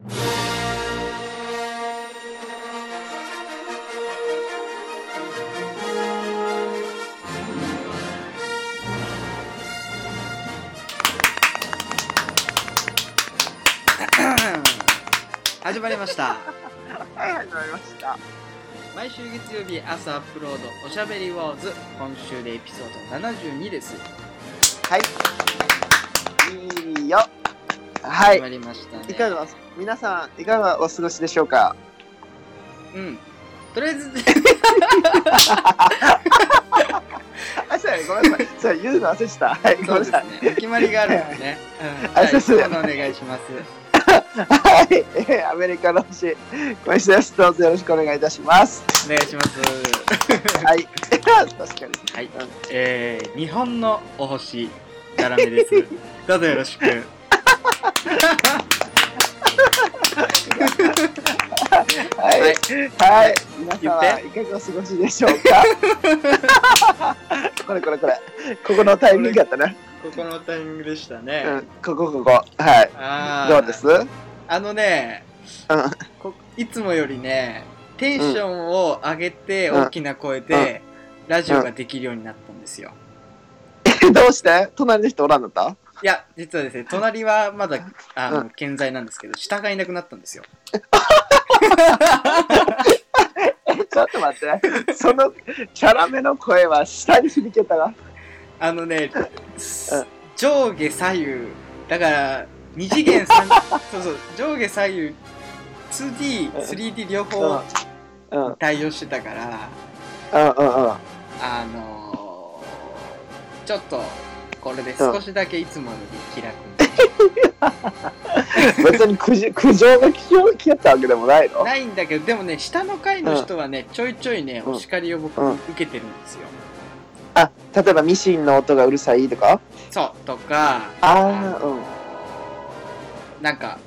始まりましたはい、始まりました。毎週月曜日朝アップロードおしゃべりウォーズ今週でエピソード72ですはい。はい。りましたねいかが、皆さん、いかがお過ごしでしょうか？うんとりあえず あ、そうや、ごめんなさい。そうや、言うの忘れてた。はい、ごめんなさい。ねお決まりがあるんでね、うん、はいあそうそう今日のお願いしますはい、えーアメリカの星、小石です。どうぞよろしくお願いいたします。お願いしますはい。確かに。はい、えー、日本のお星ダラメですどうぞよろしくはい。はいはい。皆言様、っていかがお過ごしでしょうか？これこれこれ。ここのタイミングやったね。ここのタイミングでしたね、うん、ここここ。はい。どうです？うん。あのねこいつもよりねテンションを上げてうん大きな声でラジオができるようになったんですよどうして？隣の人おらんのった？いや実はですね隣はまだあのうん健在なんですけど下がいなくなったんですよえ、ちょっと待って。その、チャラめの声は下に響けたが。あのね上下左右だから二次元三そうそう上下左右 2D、3D 両方。対応してたからうんうんうん。あのー、ちょっとこれで少しだけいつもより気楽に。別に苦情苦情が来よ来やったわけでもないの？ないんだけどでもね下の階の人はね、ちょいちょいねうん。お叱りを僕、うん。受けてるんですよ。あ、例えばミシンの音がうるさいとか？そうとかあーのなんか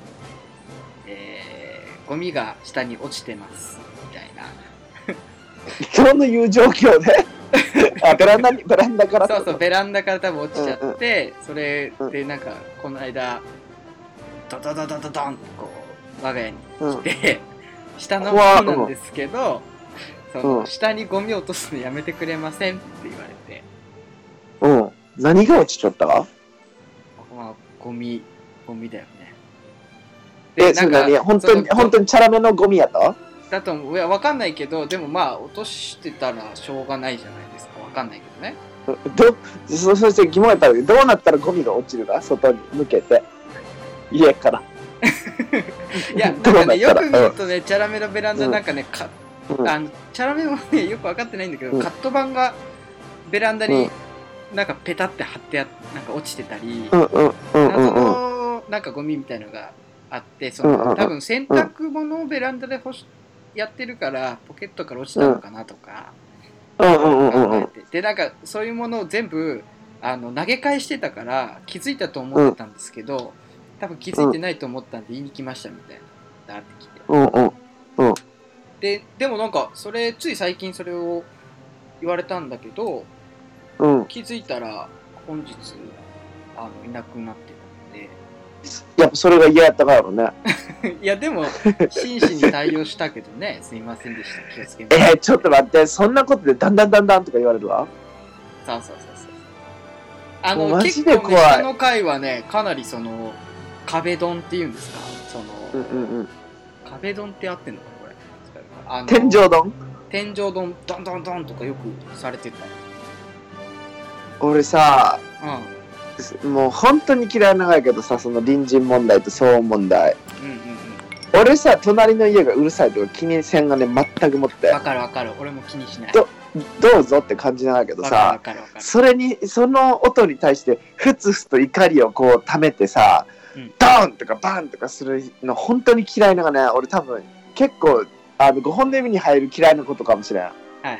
えー、ゴミが下に落ちてますみたいな今日のいう状況であ、ベランダに、ベランダからそうそうベランダから多分落ちちゃって、それでなんかこの間ドドドドドドンってこう我が家にうん。来て、下の怖っ方なんですけど、そのうん。下にゴミ落とすのやめてくれませんって言われて、うん。何が落ちちゃった？かまあ、ゴミ、ゴミだよね。え、それ何？本当に、本当にチャラめのゴミやった？だと思う。いや、わかんないけど、でもまあ、落としてたらしょうがないじゃないですか。わかんないけどね。ど、そ、そして疑問やったら、どうなったらゴミが落ちるか外に向けて。家から。いや、なんかね、よく見るとね、チャラメのベランダなんかね、かうんあのチャラメもね、よくわかってないんだけど、うんカット板がベランダになんかペタって貼ってあなんか落ちてたり、うんうんうんうん。のなんかゴミみたいのがあって、その多分洗濯物をベランダで干しやってるから、ポケットから落ちたのかなとかうんうんうんうん考えて、で、なんかそういうものを全部あの投げ返してたから気づいたと思ってたんですけど、多分気づいてないと思ったんで言いに来ましたみたいな、だってきて。うんうん。で、でもなんか、それ、つい最近それを言われたんだけど、うん。気づいたら、本日、あの、いなくなってやっぱそれが嫌やったからね。いや、でも、真摯に対応したけどね、すいませんでした。気をつけます。えー、ちょっと待って、そんなことでだんだんだんだんとか言われるわ？そうそうそうそう。あの、結構ね、下の階はね、かなりその、壁ドンっていうんですか？その、うんうんうん。壁ドンって合ってんのかなこれ。あの天井丼天井ドン、ドンドンドンとかよくされてた。俺さ、うん。もう本当に嫌いながやけどさ、その隣人問題と騒音問題。うんうん俺さ、隣の家がうるさいとか気にせんがね、全くもってうん。わ、かるわかる。俺も気にしない。どどうぞって感じなんだけどさ、かるわかる。それに、その音に対して、ふつふつと怒りをこう溜めてさ、うんドーンとかバーンとかするの本当に嫌いなのがね、俺多分結構、あの、5本の指に入る嫌いなことかもしれん。はいはいはい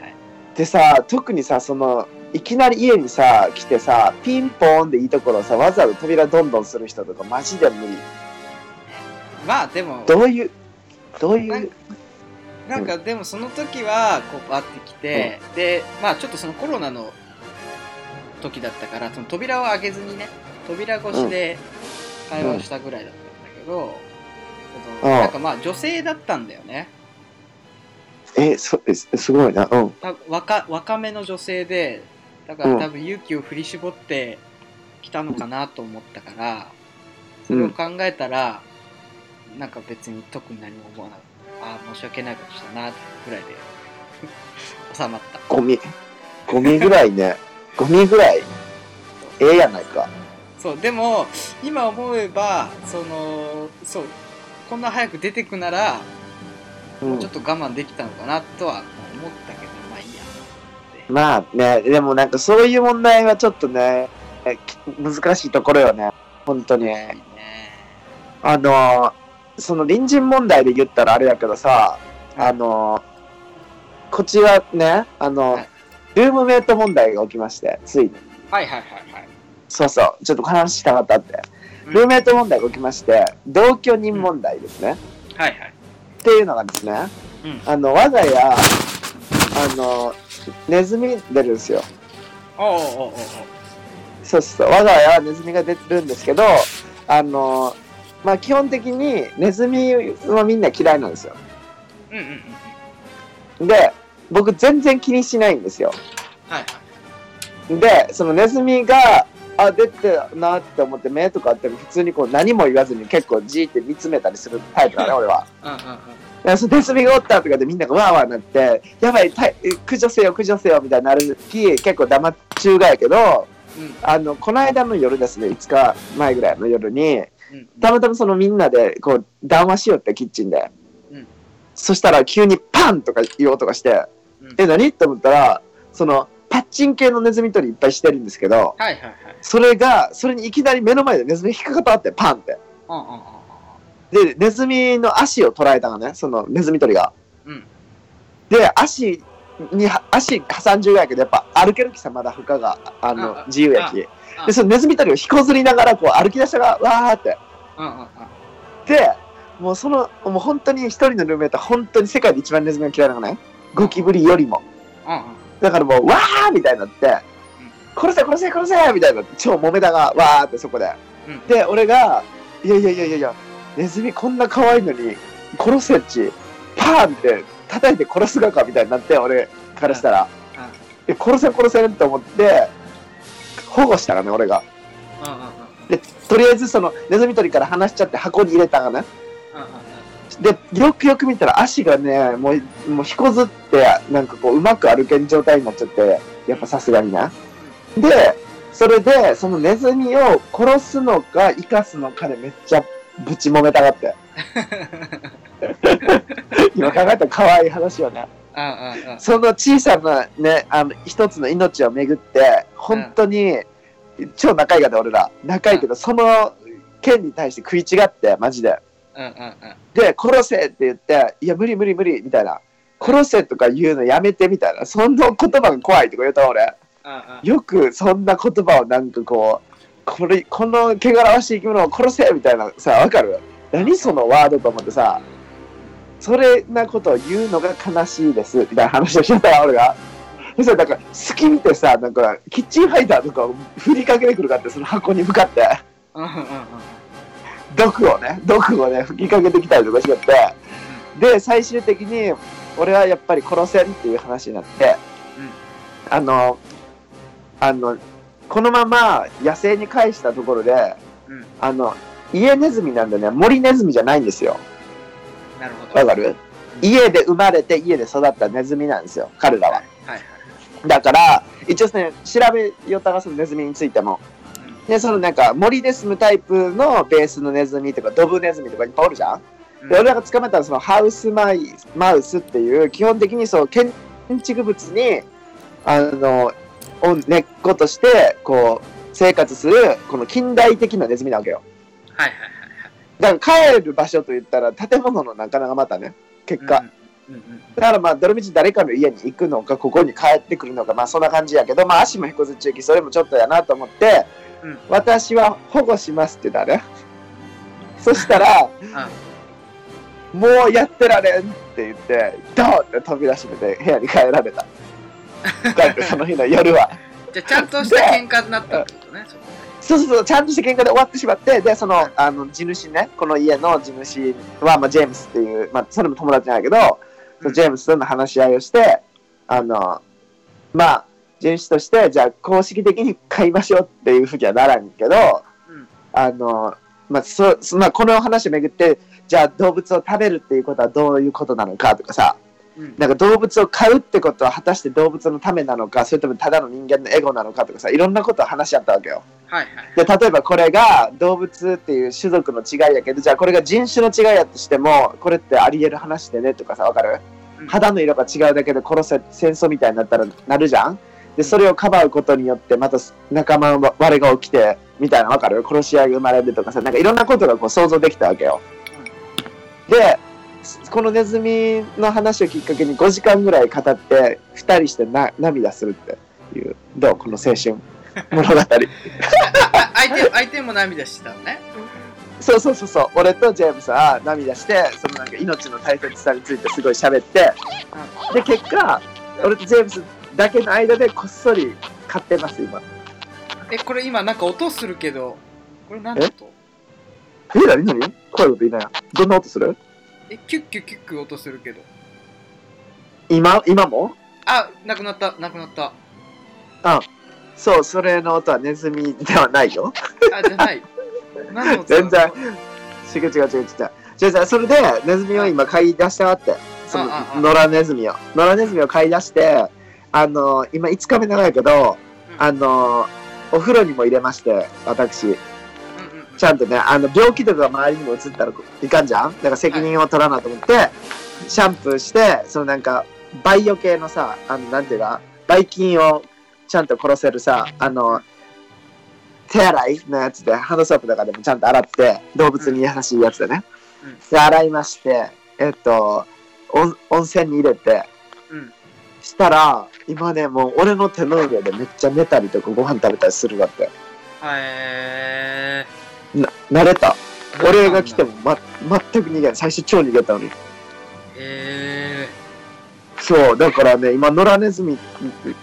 はい。でさ、特にさ、その、いきなり家にさ、来てさ、ピンポーンでいいところをさ、わざわざ扉どんどんする人とかマジで無理。まあでも、どういう、どういう、なんかでもその時はこうバーってきて、でまあちょっとそのコロナの時だったからその扉を開けずにね扉越しで会話をしたぐらいだったんだけど、けど、うんなんかまあ女性だったんだよねえ、そ、えすすごいな。うん。た若若めの女性でだからうん多分勇気を振り絞ってきたのかなと思ったから、それを考えたら、なんか別に特に何も思わなかったああ申し訳ないことしたなぐらいで 収まったゴミ。ゴミぐらいね。ゴミぐらい。ええやないか。そうでも今思えばそのそうこんな早く出てくなら、うんちょっと我慢できたのかなとは思ったけどまあね、でもなんかそういう問題はちょっとね、難しいところよね。本当に。ねあのーその隣人問題で言ったらあれやけどさ、あのーこっちはね、あの、はいルームメイト問題が起きまして、ついに。はいはいはいはいそうそう、ちょっと話したかったって。うんルームメイト問題が起きまして、同居人問題ですね。はいはいっていうのがですね、うんあの、我が家、あの、ネズミ出るんですよ。おうおうおうおうそうそう、我が家はネズミが出てるんですけど、あの、まあ基本的にネズミはみんな嫌いなんですよ。うんうんうんで、僕全然気にしないんですよ。はいはいで、そのネズミが、あ、出てるなって思って目とかあっても普通にこう何も言わずに結構じーって見つめたりするタイプだね、俺は。うんうんうんネズミがおったとかでみんながわーわーなって、やばい、たい駆除せよ、駆除せよみたいになる時、結構黙っちゅうがやけど、うん。あの、この間の夜ですね、5日前ぐらいの夜に、うん。たまたまそのみんなでこう談話しよってキッチンで、うん。そしたら急にパンとかいう音がして、うん。え何？って思ったらそのパッチン系のネズミ捕りいっぱいしてるんですけどはいはいはい。それがそれにいきなり目の前でネズミが引っかかったってパンって。うんうんうんでネズミの足を捉えたのね。そのネズミ捕りが。うん。で足に足挟んじゅうやけどやっぱ歩ける気さまだ負荷があのあ自由やき。あでそのネズミ捕りを引こずりながらこう歩き出したがわーって。で、もうその、もう本当に一人のルームメイトは本当に世界で一番ネズミが嫌いなのね。ゴキブリよりも。だからもう、わーみたいになって、殺せ殺せ殺せみたいな、超揉めたが、わーってそこで。うん。で、俺が、いやいやいやいやいや、ネズミこんな可愛いのに、殺せっち、パーンって叩いて殺すがかみたいになって、俺からしたら、え殺せ殺せって思って、保護したらね、俺が。うんうんうん。とりあえずそのネズミ捕りから離しちゃって箱に入れたがね。で、よくよく見たら足がね、もう、もう引こずって、なんかこう、うまく歩けん状態になっちゃって、やっぱさすがにな。で、それで、そのネズミを殺すのか生かすのかでめっちゃぶち揉めたがって。今考えたら可愛い話よね。その小さなね、あの、一つの命をめぐって、本当に、超仲いいがで俺ら。仲いいけど、その件に対して食い違って、マジで。で、殺せって言って、いや、無理無理無理、みたいな。殺せとか言うのやめて、みたいな。そんな言葉が怖いとか言った俺。うんうんよくそんな言葉をなんかこう、これ、この汚らわしい生き物を殺せみたいなさ、わかる？何そのワードと思ってさ、それなことを言うのが悲しいです、みたいな話をしてたわ、俺が。そしたらなんか、隙見てさ、なんか、キッチンファイターとかを振りかけてくるかって、その箱に向かって。うんうんうんうん。毒をね、毒をね、吹きかけてきたりとかしちゃって、で、最終的に、俺はやっぱり殺せんっていう話になって、あの、あの、このまま野生に返したところで、うん。あの、家ネズミなんでね、森ネズミじゃないんですよ。なるほど。わかる？家で生まれて家で育ったネズミなんですよ、彼らは。はいはいだから、一応ね、調べよったがそのネズミについても。で、そのなんか森で住むタイプのベースのネズミとかドブネズミとかいっぱいおるじゃん。うん。で俺らが捕まえたのはそのハウスマイマウスっていう基本的にそう建築物にあのを根っことしてこう生活するこの近代的なネズミなわけよ。はいはいはいだから帰る場所といったら建物の中がまたね結果、うんうんだからまあどのみち誰かの家に行くのかここに帰ってくるのかまあそんな感じやけどまあ足も引こずっちゅうきそれもちょっとやなと思って、うん。私は保護しますって言ったねそしたらうん。もうやってられんって言って、ドーンって飛び出しめて部屋に帰られた。帰ってその日の夜は。じゃあちゃんとした喧嘩になったってことねそこそうそうそう、ちゃんとした喧嘩で終わってしまって、で、その、あの、地主ね、この家の地主は、まあ、ジェームスっていう、まあ、それも友達ないけど、そのジェームスとの話し合いをして、あの、まあ、地主として、じゃあ、公式的に買いましょうっていうふうにはならんけど、うん。あの、まあ、そ、そまあ、この話をめぐって、じゃあ、動物を食べるっていうことはどういうことなのかとかさ、うん。なんか動物を飼うってことは果たして動物のためなのか、それともただの人間のエゴなのかとかさ、いろんなことを話し合ったわけよ。はいはいで例えばこれが動物っていう種族の違いやけどじゃあこれが人種の違いやとしてもこれってあり得る話でねとかさわかる？うん。肌の色が違うだけで殺せ戦争みたいになったらなるじゃん？でそれをかばうことによってまた仲間割れが起きてみたいなわかる？殺し合いが生まれるとかさなんかいろんなことがこう想像できたわけよ。でこのネズミの話をきっかけに5時間ぐらい語って2人してな涙するっていうどうこの青春物語。あ 相手相手も涙してたのね。そうそうそうそう。俺とジェームスは涙してそのなんか命の大切さについてすごい喋って。で結果俺とジェームスだけの間でこっそり買ってます今。えこれ今なんか音するけどこれ何の音？え？何？何？怖いこと言いなよどんな音する？えキュッキュッキュッキュ音するけど。今今も？あなくなった。なくなった。そうそれの音はネズミではないよ。あじゃない。何の音全然。違う違う違う違う。違うじゃあそれでネズミを今買い出したわって。そのあああ。野良ネズミを。野良ネズミを買い出してあの今5日目なんやけどうん。あのお風呂にも入れまして私ちゃんとねあの病気とかが周りにも移ったらいかんじゃん？だから責任を取らなと思って、シャンプーしてそのなんかバイオ系のさあのなんていうかばい菌をちゃんと殺せるさあの手洗いのやつでハンドソープとかでもちゃんと洗って動物に優しいやつでね、うん。で洗いましてえっと温温泉に入れてうん。したら今ねもう俺の手の上でめっちゃ寝たりとかご飯食べたりするわってへな慣れた。ー俺が来ても、ま、全く逃げない。最初超逃げたのに。へそうだからね今野良ネズミ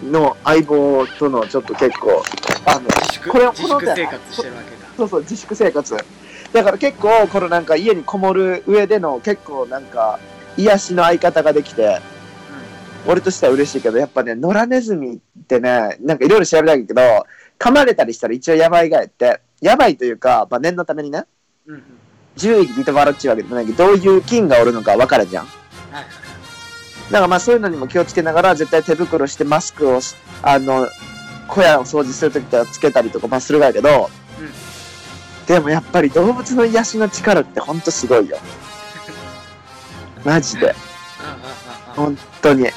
の相棒とのちょっと結構あのー自粛？これ自粛生活してるわけだ。そうそう自粛生活。だから結構このなんか家にこもる上での結構なんか癒しの相方ができて俺としては嬉しいけどやっぱね野良ネズミってねなんかいろいろ調べたんだけど噛まれたりしたら一応やばいがやってやばいというか、まあ、念のためにね。うんうん。獣医リトバラっちゅうわけでもないけどどういう菌がおるのか分からんじゃん。はいだからまあそういうのにも気をつけながら絶対手袋してマスクをしあの小屋を掃除するときはつけたりとかまあするがやけど、うん。でもやっぱり動物の癒しの力ってほんとすごいよ。マジで。本当に。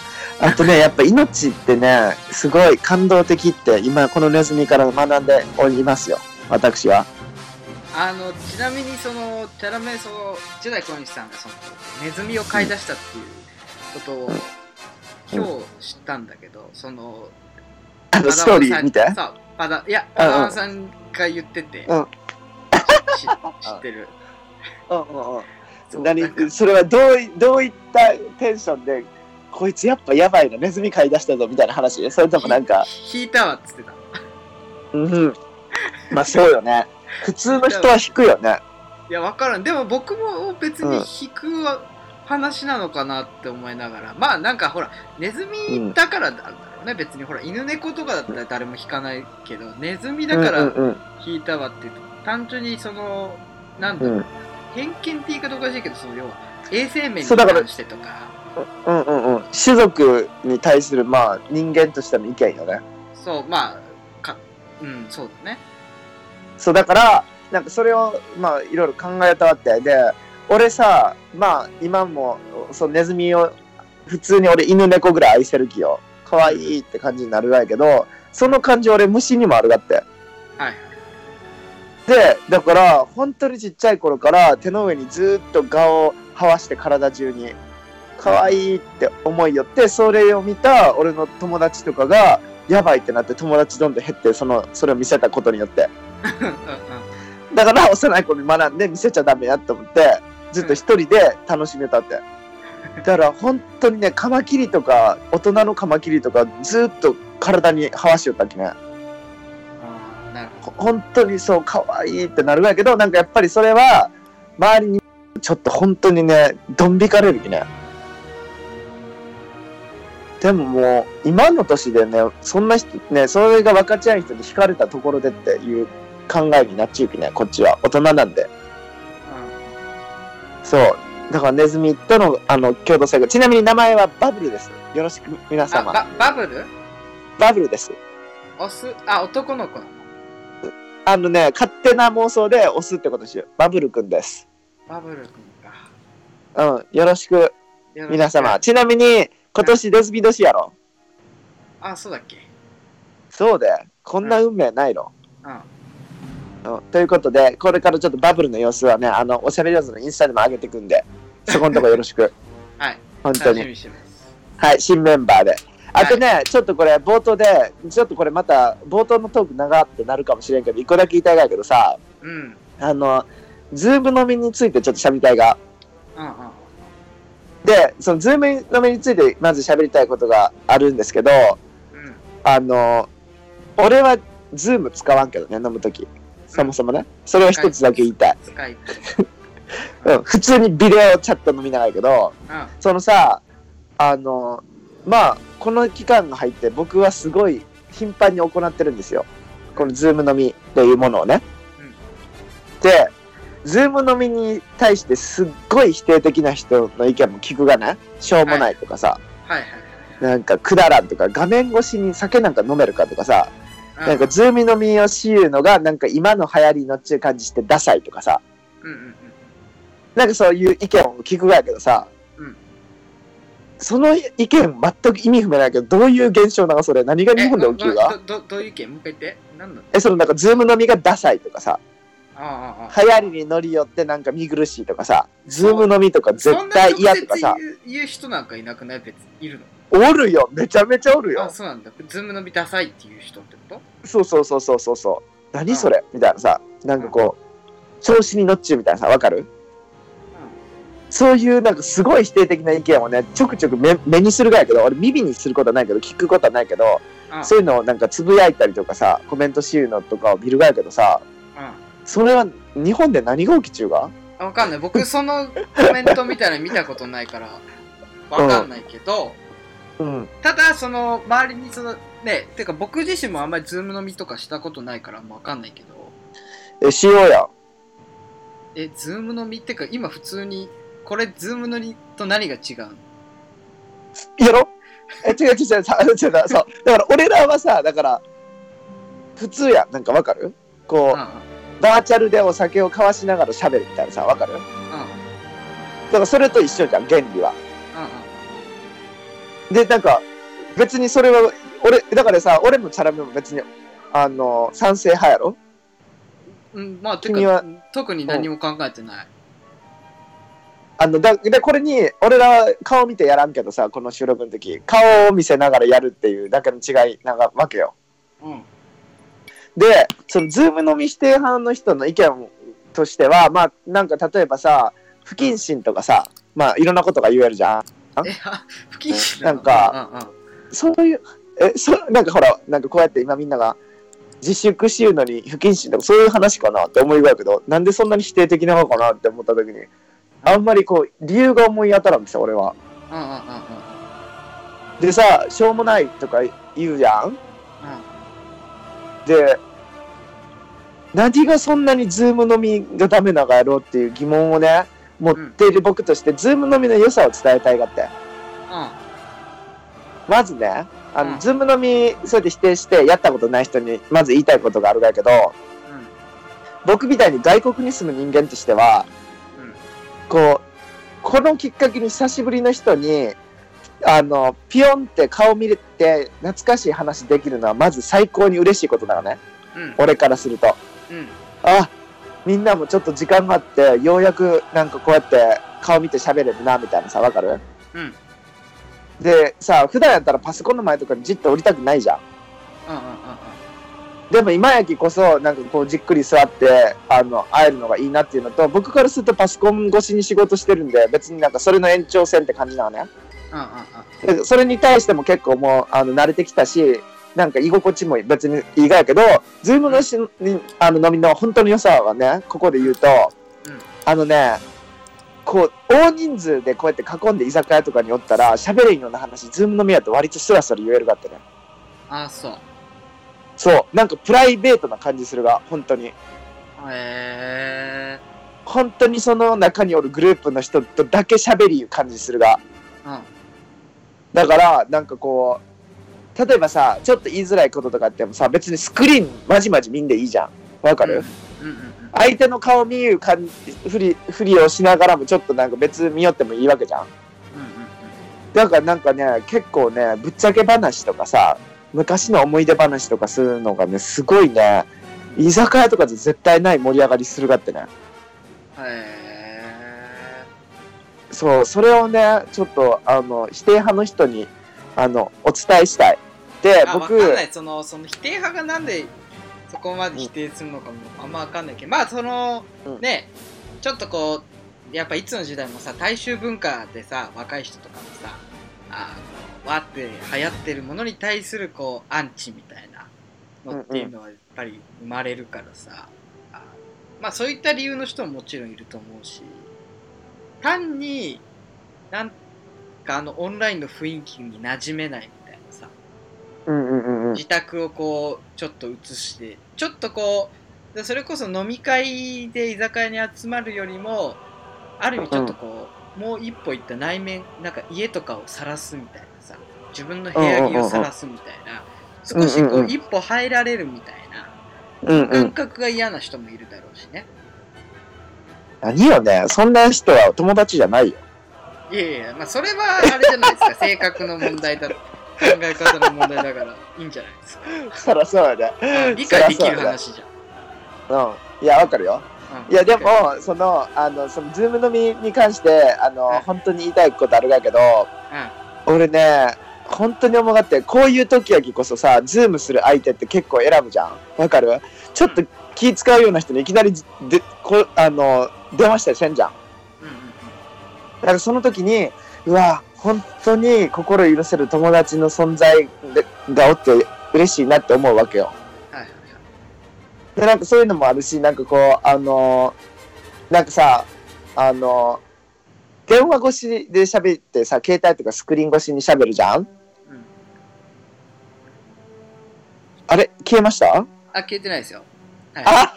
あとねやっぱ命ってねすごい感動的って今このネズミから学んでおりますよ私は。あのちなみにそのキャラメイそのジェダイ小西さんがそのネズミを飼い出したっていうことを今日知ったんだけどそのあのストーリー見て。さパダいやパダワンさんが言ってて、うん。し知ってる。うんうんうん。何それはどういどういったテンションでこいつやっぱやばいなネズミ飼い出したぞみたいな話？それともなんか。ひ引いたわっつってた。うんまあそうよね。普通の人は引くよね。いや分からん。でも僕も別に引く話なのかなって思いながら、まあなんかほらネズミだからなんだろうね、別に。ほら犬猫とかだったら誰も引かないけどネズミだかうんらうん。引いたわっていうと単純にそのなんだろう、うん。偏見って言い方おかしいけどその要は衛生面に関してとか。うんうんうん。種族に対するまあ人間としての意見よね。そうまあかうんそうだね。そうだからなんかそれをまあいろいろ考えたわって。で俺さまあ今もそのネズミを普通に俺犬猫ぐらい愛せる気よ。可愛いって感じになるわやけどその感じ俺虫にもあるがって。はいはい。でだから本当にちっちゃい頃から手の上にずっと顔を這わして体中に。可愛いって思いよってそれを見た俺の友達とかがやばいってなって友達どんどん減ってそのそれを見せたことによって。だから幼い子に学んで見せちゃダメやと思ってずっと一人で楽しめたって。だから本当にねカマキリとか大人のカマキリとかずっと体に這わしよったっけね。本当にそう可愛いってなるんやけどなんかやっぱりそれは周りにちょっと本当にねドン引かれるきねでももう今の年でねそんな人ねそれが分かち合う人に惹かれたところでっていう考えになっちゅうきねこっちは。大人なんで。そう。だからネズミとのあの共同生活。ちなみに名前はバブルです。よろしく皆あ様ババブル？バブルです。オス？あ男の子。あのね勝手な妄想で押すってことしよう。バブルくんです。バブル君か。うん。よろしくよろしく。皆様。ちなみに今年レズビ年やろ。あそうだっけ？そうでこんな運命ないの、うん。うん。ということでこれからちょっとバブルの様子はねあのおしゃべり上手のインスタでも上げていくんでそこのとこよろしく。はい。本当に。楽しみにしてます。はい新メンバーで。あとね、ちょっとこれ冒頭でちょっとこれまた冒頭のトーク長ってなるかもしれんけど一個だけ言いたいがやけどさうん。あのズーム飲みについてちょっと喋りたいが。うんうんでそのズーム飲みについてまず喋りたいことがあるんですけどうん。あの俺はズーム使わんけどね飲む時。そもそもね。それを一つだけ言いたい、うん、普通にビデオチャット飲みながらやけどうん。そのさあのまあこの期間が入って僕はすごい頻繁に行ってるんですよ。このズーム飲みっていうものをね、でズーム飲みに対してすっごい否定的な人の意見も聞くがねしょうもないとかさ、はい。はいなんかくだらんとか画面越しに酒なんか飲めるかとかさ、はいなんかズーム飲みをしゆうのがなんか今の流行りのっちゅう感じしてダサいとかさ。うんうんうん。なんかそういう意見を聞くがやけどさ、うん。その意見全く意味不明ないけどどういう現象なのそれ？何が日本で起きるえがどどどういう意見？もう一回言って。何なの？えそのなんかズーム飲みがダサいとかさ流行りに乗り寄ってなんか見苦しいとかさズーム飲みとか絶対嫌とかさ。言う言う人なんかいなくない別にいるの？おるよ。めちゃめちゃおるよ。あそうなんだ。ズーム飲みダサいっていう人ってこと？そうそうそうそうそうそう。何それ？みたいなさ。なんかこう調子に乗っちゅうみたいなさ。わかる？そういうなんかすごい否定的な意見をねちょくちょく目目にするがやけど俺耳にすることはないけど聞くことはないけどそういうのをなんかつぶやいたりとかさコメントしゆうのとかを見るがやけどさうんそれは日本で何が起きちゅうが？あわかんない。僕そのコメントみたいなの見たことないから。わかんないけど、うん。ただその周りにそのねてか僕自身もあんまりズーム飲みとかしたことないからわかんないけど。えしようや。えズーム飲みってか今普通にこれズーム飲みと何が違うの？やろ？え違う違う違うさ違うそう。だから俺らはさだから普通や。なんかわかる？こう、うんうんバーチャルでお酒を交わしながら喋るみたいなさわかる？だからそれと一緒じゃん原理は。でなんか別にそれは俺だからさ俺もチャラメも別にあの賛成派やろ？うんうんうんまあて君は？か特に何も考えてない。あのだでこれに俺ら顔見てやらんけどさこの収録の時顔を見せながらやるっていうだけの違いなわけよ。うんでそのズーム飲み否定派の人の意見としてはまあなんか例えばさ不謹慎とかさまあいろんなことが言えるじゃん。不謹慎なんかうんうんそういうえそなんかほらなんかこうやって今みんなが自粛しゆうのに不謹慎とかそういう話かなって思いがやけどなんでそんなに否定的なのかなって思った時にあんまりこう理由が思い当たらんですよ俺は。うんうんうんうん。でさしょうもないとか言うじゃんで何がそんなにズーム飲みがダメなのかやろうっていう疑問をね持っている僕として、ズーム飲みの良さを伝えたいがって。うん。まずねあの、うん。ズーム飲みそうやって否定してやったことない人にまず言いたいことがあるんだけどうん。僕みたいに外国に住む人間としてはうん。こうこのきっかけに久しぶりの人にあのピヨンって顔見れて懐かしい話できるのはまず最高に嬉しいことだよね。うん。俺からすると。うん。あみんなもちょっと時間があってようやくなんかこうやって顔見て喋れるなみたいなさわかる？うん。でさ普段やったらパソコンの前とかにじっと降りたくないじゃんうんうんうん。でも今やきこそなんかこうじっくり座ってあの会えるのがいいなっていうのと僕からするとパソコン越しに仕事してるんで別になんかそれの延長線って感じなのねうんうんうんでそれに対しても結構もうあの慣れてきたしなんか居心地も別に意外やけど、ズームのしにあの飲みの本当に良さはね、ここで言うと、うんあのね、こう、大人数でこうやって囲んで居酒屋とかにおったら、喋れんような話、ズーム飲みやと割とスラスラ言えるかってね。ああそうそう、なんかプライベートな感じするが、本当に。へえ本当にその中におるグループの人とだけ喋りいう感じするが。うんだから、なんかこう、例えばさ、ちょっと言いづらいこととかあってもさ、別にスクリーンまじまじ見んでいいじゃん。わかる、うんうんうん相手の顔見る感じ、ふり、ふりをしながらもちょっとなんか別見よってもいいわけじゃん。うんうんだからなんかね、結構ね、ぶっちゃけ話とかさ、昔の思い出話とかするのがね、すごいね、居酒屋とかで絶対ない盛り上がりするがってね。うんへえそう、それをね、ちょっと、あの、否定派の人に、あの、お伝えしたい。で、あ僕、分かんない。そのその否定派がなんでそこまで否定するのかもあんま分かんないけどまあその、うん。ねちょっとこうやっぱいつの時代もさ大衆文化でさ若い人とかもさあのわって流行ってるものに対するこうアンチみたいなのっていうのはやっぱり生まれるからさ、あまあそういった理由の人ももちろんいると思うし単になんかあのオンラインの雰囲気に馴染めないみたいなさうんうんうんうん。自宅をこうちょっと移してちょっとこうでそれこそ飲み会で居酒屋に集まるよりもある意味ちょっとこう、もう一歩行った内面なんか家とかを晒すみたいなさ自分の部屋着を晒すみたいな少しこうんうんうんう一歩入られるみたいなうんうん。感覚が嫌な人もいるだろうしね、何よね、そんな人は友達じゃないよ。いやいやまあそれはあれじゃないですか。性格の問題だ考え方の問題だから。いいんじゃないですか。そらそうやね。あ理解で。きる話じゃん。うん。いや、わかるよ。うん。いや、でも、その、あの、その、ズーム飲みに関して、あの、うん。本当に言いたいことあるがやけど、うん。俺ね、本当に思がって、こういう時々こそさ、ズームする相手って結構選ぶじゃん。わかる？ちょっと気使うような人にいきなりでこあの電話したりせんじゃん。だからその時に、うわ、本当に心許せる友達の存在でがおって嬉しいなって思うわけよ。はいで、なんかそういうのもあるし、なんかこう、あのなんかさ、あの電話越しで喋ってさ、携帯とかスクリーン越しに喋るじゃん？うんあれ消えました？あ、消えてないですよ。はい。あ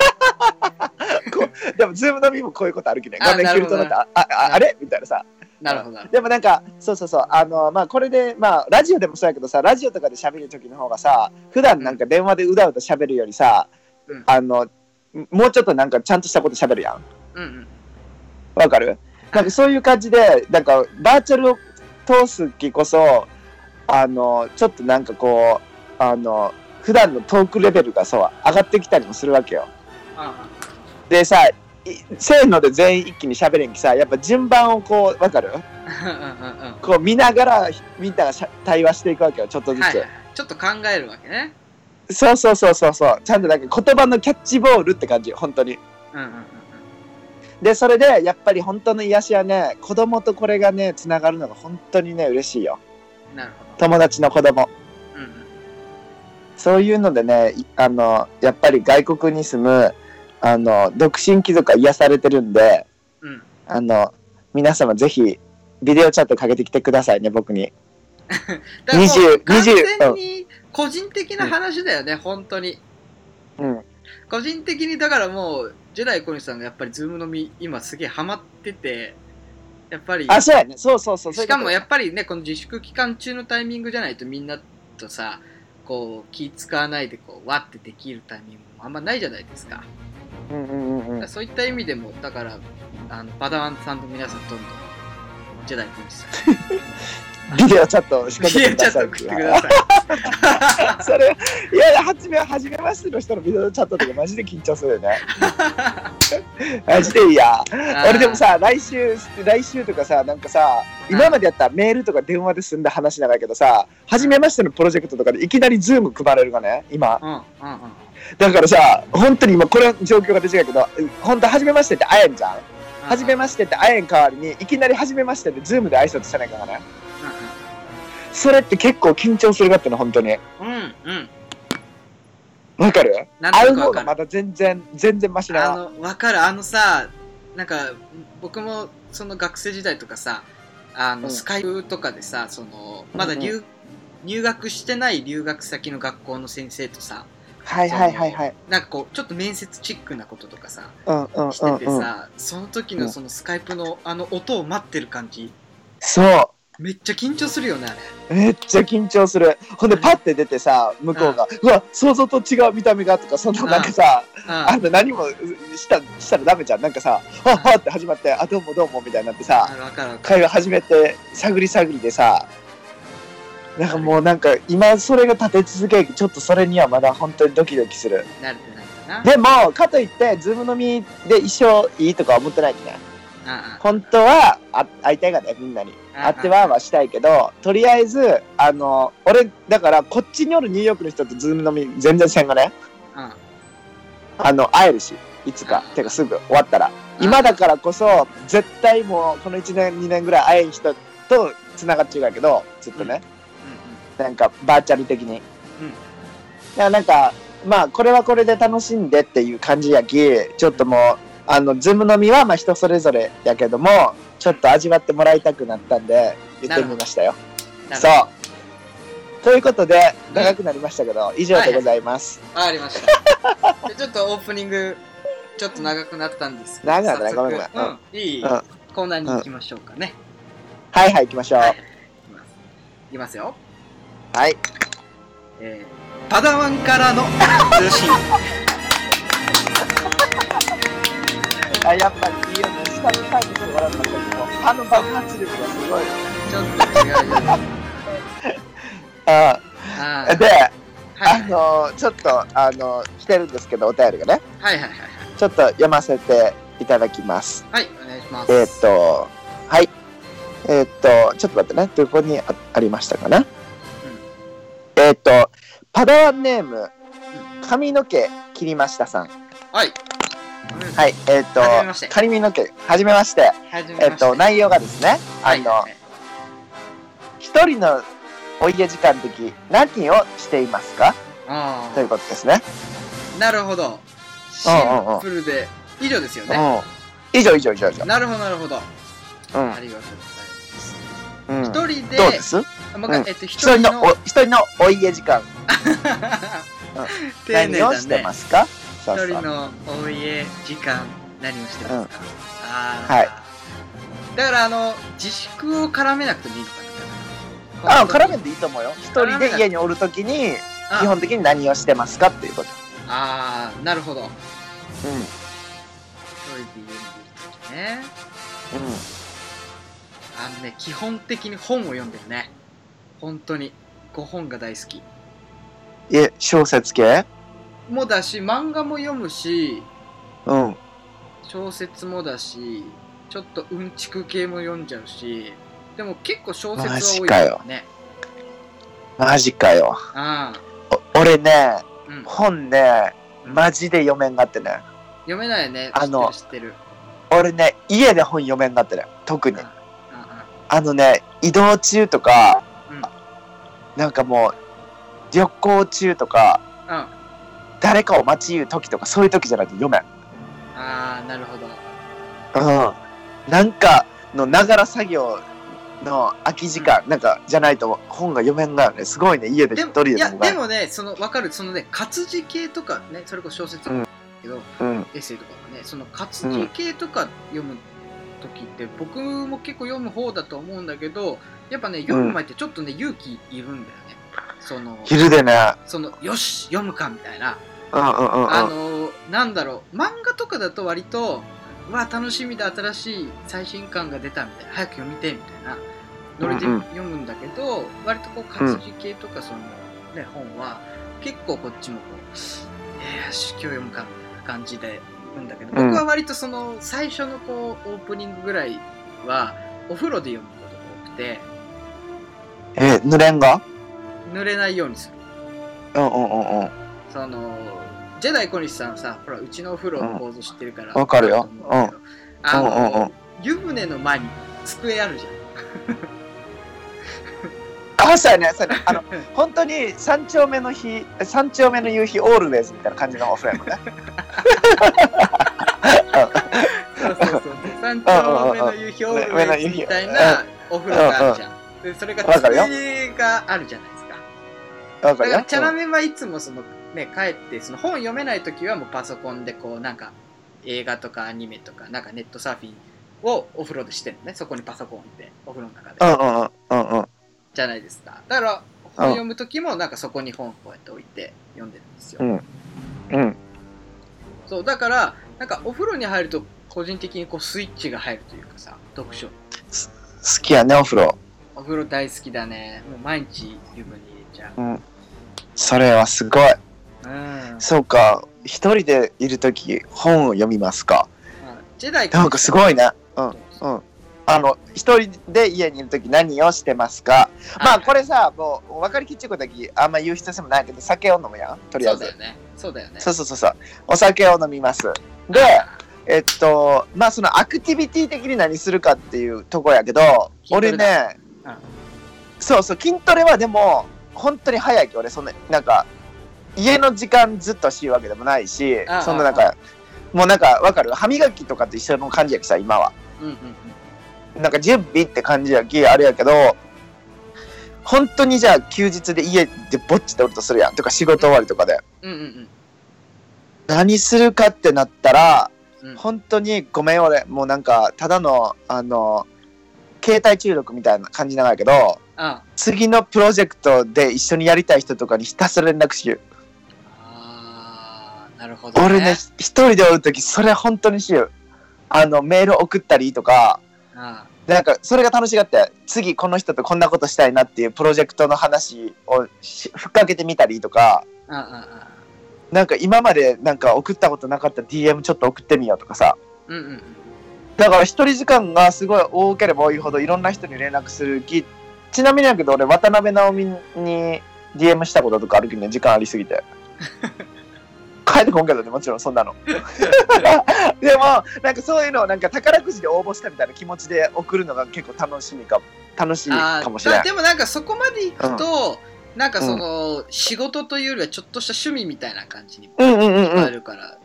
でも、ズームのみもこういうことあるけどね。あ画面切るとなあ、ああれみたいなさ。なるほど。でもなんか、そうそうそう、あの、まあ、これで、まあ、ラジオでもそうやけどさ、ラジオとかで喋る時の方がさ、普段なんか電話でうだうだ喋るよりさ、うんあの、もうちょっとなんかちゃんとしたこと喋るやん。うんうん。わかる？なんかそういう感じで、なんかバーチャルを通す気こそ、あの、ちょっとなんかこう、あの、普段のトークレベルがそう、上がってきたりもするわけよ。あでさ、いせーので全員一気に喋れんきさ、やっぱ順番をこう、わかる？こう見ながら、みんなが対話していくわけよ、ちょっとずつ。はいはい。ちょっと考えるわけね。そうそうそうそうそう。ちゃんとなんか言葉のキャッチボールって感じ、本当に。うんうんうんで、それで、やっぱり本当の癒しはね、子供とこれがね、つながるのが本当にね、嬉しいよ。うん。なるほど。友達の子供。うんうん。そういうのでね、いあの、やっぱり外国に住む、あの、独身貴族は癒されてるんで、うん。あの、皆様ぜひ、ビデオチャットかけてきてくださいね、僕に。だからもう20完全20に個人的な話だよね、本当に。うん。個人的にだからもう、ジェダイ小西さんがやっぱりズーム飲み、今すげえハマってて、やっぱり、あ、そうやね。そうそうそう。しかもやっっぱりね、この自粛期間中のタイミングじゃないとみんなとさ、こう気使わないでこうわってできるタイミングもあんまないじゃないですか。うんうんうん。そういった意味でも、だから、あのパダワンさんと皆さんどんどん、ビデオチャット仕掛けてくビデオチャットださい送ってください。それ、いやいや、初めは、初めましての人のビデオチャットとかマジで緊張するよね。マジでいいや。俺でもさ、来週、来週とかさ、なんかさ、今までやったらメールとか電話で済んだ話なんだけどさ、初めましてのプロジェクトとかでいきなりズーム配れるがね、今。うんうんうんだからさ、本当に今これ状況が出違うけど、本当初めましてって会えんじゃん。初めましてって会えん代わりに、いきなり初めましてってズームで挨拶したないからね。それって結構緊張するかっての、本当に。うんうんわかる？なんああいう方がまだ全然、全然マシな。あの分かるあのさなんか僕もその学生時代とかさあの、うんスカイプとかでさそのまだ入,、入学してない留学先の学校の先生とさはいはいはいはい。なんかこうちょっと面接チックなこととかさうんうんしてうんうん。てさ、その時のそのスカイプのあの音を待ってる感じ？そう。めっちゃ緊張するよねあれめっちゃ緊張する。ほんで、パッて出てさ、向こうが、うわ、想像と違う見た目がとか、そのなんかさ、あうんの、何もしたしたらダメじゃん。なんかさ、はっはって始まって、あ、どうもどうもみたいになってさ、会話始めて、探り探りでさ、なんかもうなんか、今それが立て続け、ちょっとそれにはまだ本当にドキドキする。ないんだな。でも、かといって、ズーム飲みで一生いいとかは思ってないんだね。あ本当はあ会いたいがね、みんなに。会ってははしたいけど、とりあえず、あの、俺、だから、こっちにおるニューヨークの人とズーム飲み全然せんがね、ああ。の、会えるし、いつか。う、んてかすぐ終わったら。今だからこそ、絶対もう、この1年、2年ぐらい会えん人と繋がっちゃうけど、ずっとね、なんか、バーチャル的に。うんいや、なんか、まあ、これはこれで楽しんでっていう感じやき、ちょっともう、あの、ズーム飲みは、まあ、人それぞれやけども、ちょっと味わってもらいたくなったんで、言ってみましたよ。うんそう。ということで、長くなりましたけど、以上でございます。わかりました。でちょっとオープニング、ちょっと長くなったんですけど、長くなったごめんごめんうん、いい、うんコーナーに行きましょうかね。はいはい、行きましょう。ははいい。いきます。いきますよ。えー、パダワンからの通信。あ、やっぱりいいよね。下の階にしてもらったけど、あの爆発力がすごい。ちょっと違うよね。あ あーで、はいあの、ちょっと、あの、来てるんですけど、お便りがね。はいはいはいちょっと読ませていただきます。はい。はい、お願いします。えーっと、はい。えーっと、ちょっと待ってね。どこにあありましたかな？えーっと、パダワンネーム、髪の毛切りましたさん。はい。はい。えーっとはじめまして、髪の毛、はじめまして。はじめまして。えーっと、内容がですね、あの、一人のお家時間的何をしていますか？あということですね。あ、なるほど。シンプルで、以上ですよね。うん。以上以上以上以上。なるほど、なるほど。うんあ。りがとうございます。うん、一人で、どうです？あもうんえっと、一一人人の、一人のお家時間、丁寧だ何をしてねま。すか？一人のお家時間、何をしてますか、ああ、はい。だから、あの、自粛を絡めなくてもいいのかな。あ、本当に絡めていいと思うよ。一人で家におるときに、あ基本的に何をしてますかっていうこと。あー、なるほど。うん。一人で家にいるときね。あのね、基本的に本を読んでるね。本当に。ご本が大好き。うん。え、小説系？もだし、漫画も読むし、うん。小説もだし、ちょっとうんちく系も読んじゃうし、でも結構小説は多いマジかよね。マジかよ。あお俺ね、あ、うん。本ね、マジで読めんがってね。読めないよね。あの知ってる俺ね、家で本読めんがってね。特に。あのね、移動中とか、うん。うん。なんかもう、旅行中とか、うん。うん。誰かを待ち言う時とか、そういう時じゃないと読めん。ああ、なるほど。うん。なんかのながら作業の空き時間、なんかじゃないと本が読めんがよね。すごいね、家で一でも人でいやでもねその分かるそのね活字系とかねそれこそ小説とかだけど、うん。エッセイとかもねその活字系とか読む時って、僕も結構読む方だと思うんだけどやっぱね読む前ってちょっとね、勇気いるんだよね。その昼でね。そのよし読むかみたいな、うんうんうんあうん。のなんだろう漫画とかだと割とうわ楽しみだ新しい最新刊が出たみたいな。早く読みてみたいな。ノリでうんうん。読むんだけど、割とこう活字系とかその、ね本は結構こっちもこう「えー、よし今日読むか」みたいな感じで読むんだけど、うん。僕は割とその最初のこうオープニングぐらいはお風呂で読むことが多くてえ、濡れんが？濡れないようにする。うんうんうんうん。そのジェダイ小西さんさほらうちのお風呂の構造知ってるから。わかるよ。うん。あの、うんうんうん。湯船の前に机あるじゃん。あ あ、そうやね、そうやね。あの、本当に三丁目の日、三丁目の夕日オールウェイズみたいな感じのお風呂やもんね。そうそうそう。三丁目の夕日オールウェイズみたいなお風呂があるじゃんでそれが机があるじゃないですかだわからチャラメはいつもそのね帰ってその本読めない時はもうパソコンでこうなんか映画とかアニメとかなんかネットサーフィンをお風呂でしてるのねそこにパソコン置いてお風呂の中で、うんうんうんうんうん。じゃないですかだから本読む時もなんかそこに本こうやって置いて読んでるんですよ、うん。うん。そうだからなんかお風呂に入ると個人的にこうスイッチが入るというかさ読書好きやね、お風呂。お風呂大好きだねもう毎日湯船に入れちゃううん。それはすごい。うんそうか。一人でいるとき、本を読みますか。ジェダイなんかすごいね。うん。うん。あの、一人で家にいるとき何をしてますか？まあこれさ、もう分かりきっちゅうことだけあんま言う必要性もないけど、酒を飲むやん。とりあえずそうだ。よねそうだよねそうそうそうそう。お酒を飲みます。で、えっと、まあそのアクティビティ的に何するかっていうとこやけど、俺ね、うんそうそう、筋トレはでも、本当に早いけど、俺、そんな、なんか、家の時間ずっとしいわけでもないしそんななんか、もうなんか、わかる？歯磨きとかと一緒の感じやきさ、今は。うんうんうん。なんか準備って感じやき、あれやけど、本当にじゃあ休日で家でぼっちでおるとするやん。とか仕事終わりとかで。うんうん何するかってなったら、うんうん。本当にごめん俺。もうなんかただのあの携帯中毒みたいな感じなんやけどあ次のプロジェクトで一緒にやりたい人とかにひたすら連絡しよう。あーなるほど、ね、俺ね一人でおる時それ本当にしよう。あのメール送ったりとかあでなんかそれが楽しがって次この人とこんなことしたいなっていうプロジェクトの話をしふっかけてみたりとか。ああああなんか今までなんか送ったことなかった DM ちょっと送ってみようとかさ。うんうんうんだから一人時間がすごい多ければ多いほどいろんな人に連絡する気。ちなみにやけど俺渡辺直美に DM したこととかあるけどね時間ありすぎて。帰ってこんけどねもちろんそんなの。でもなんかそういうのをなんか宝くじで応募したみたいな気持ちで送るのが結構楽しみか楽しいあかもしれない。ーでもなんかそこまで行くと、なんかその、仕事というよりはちょっとした趣味みたいな感じにうんうんうんう聞こえんるから、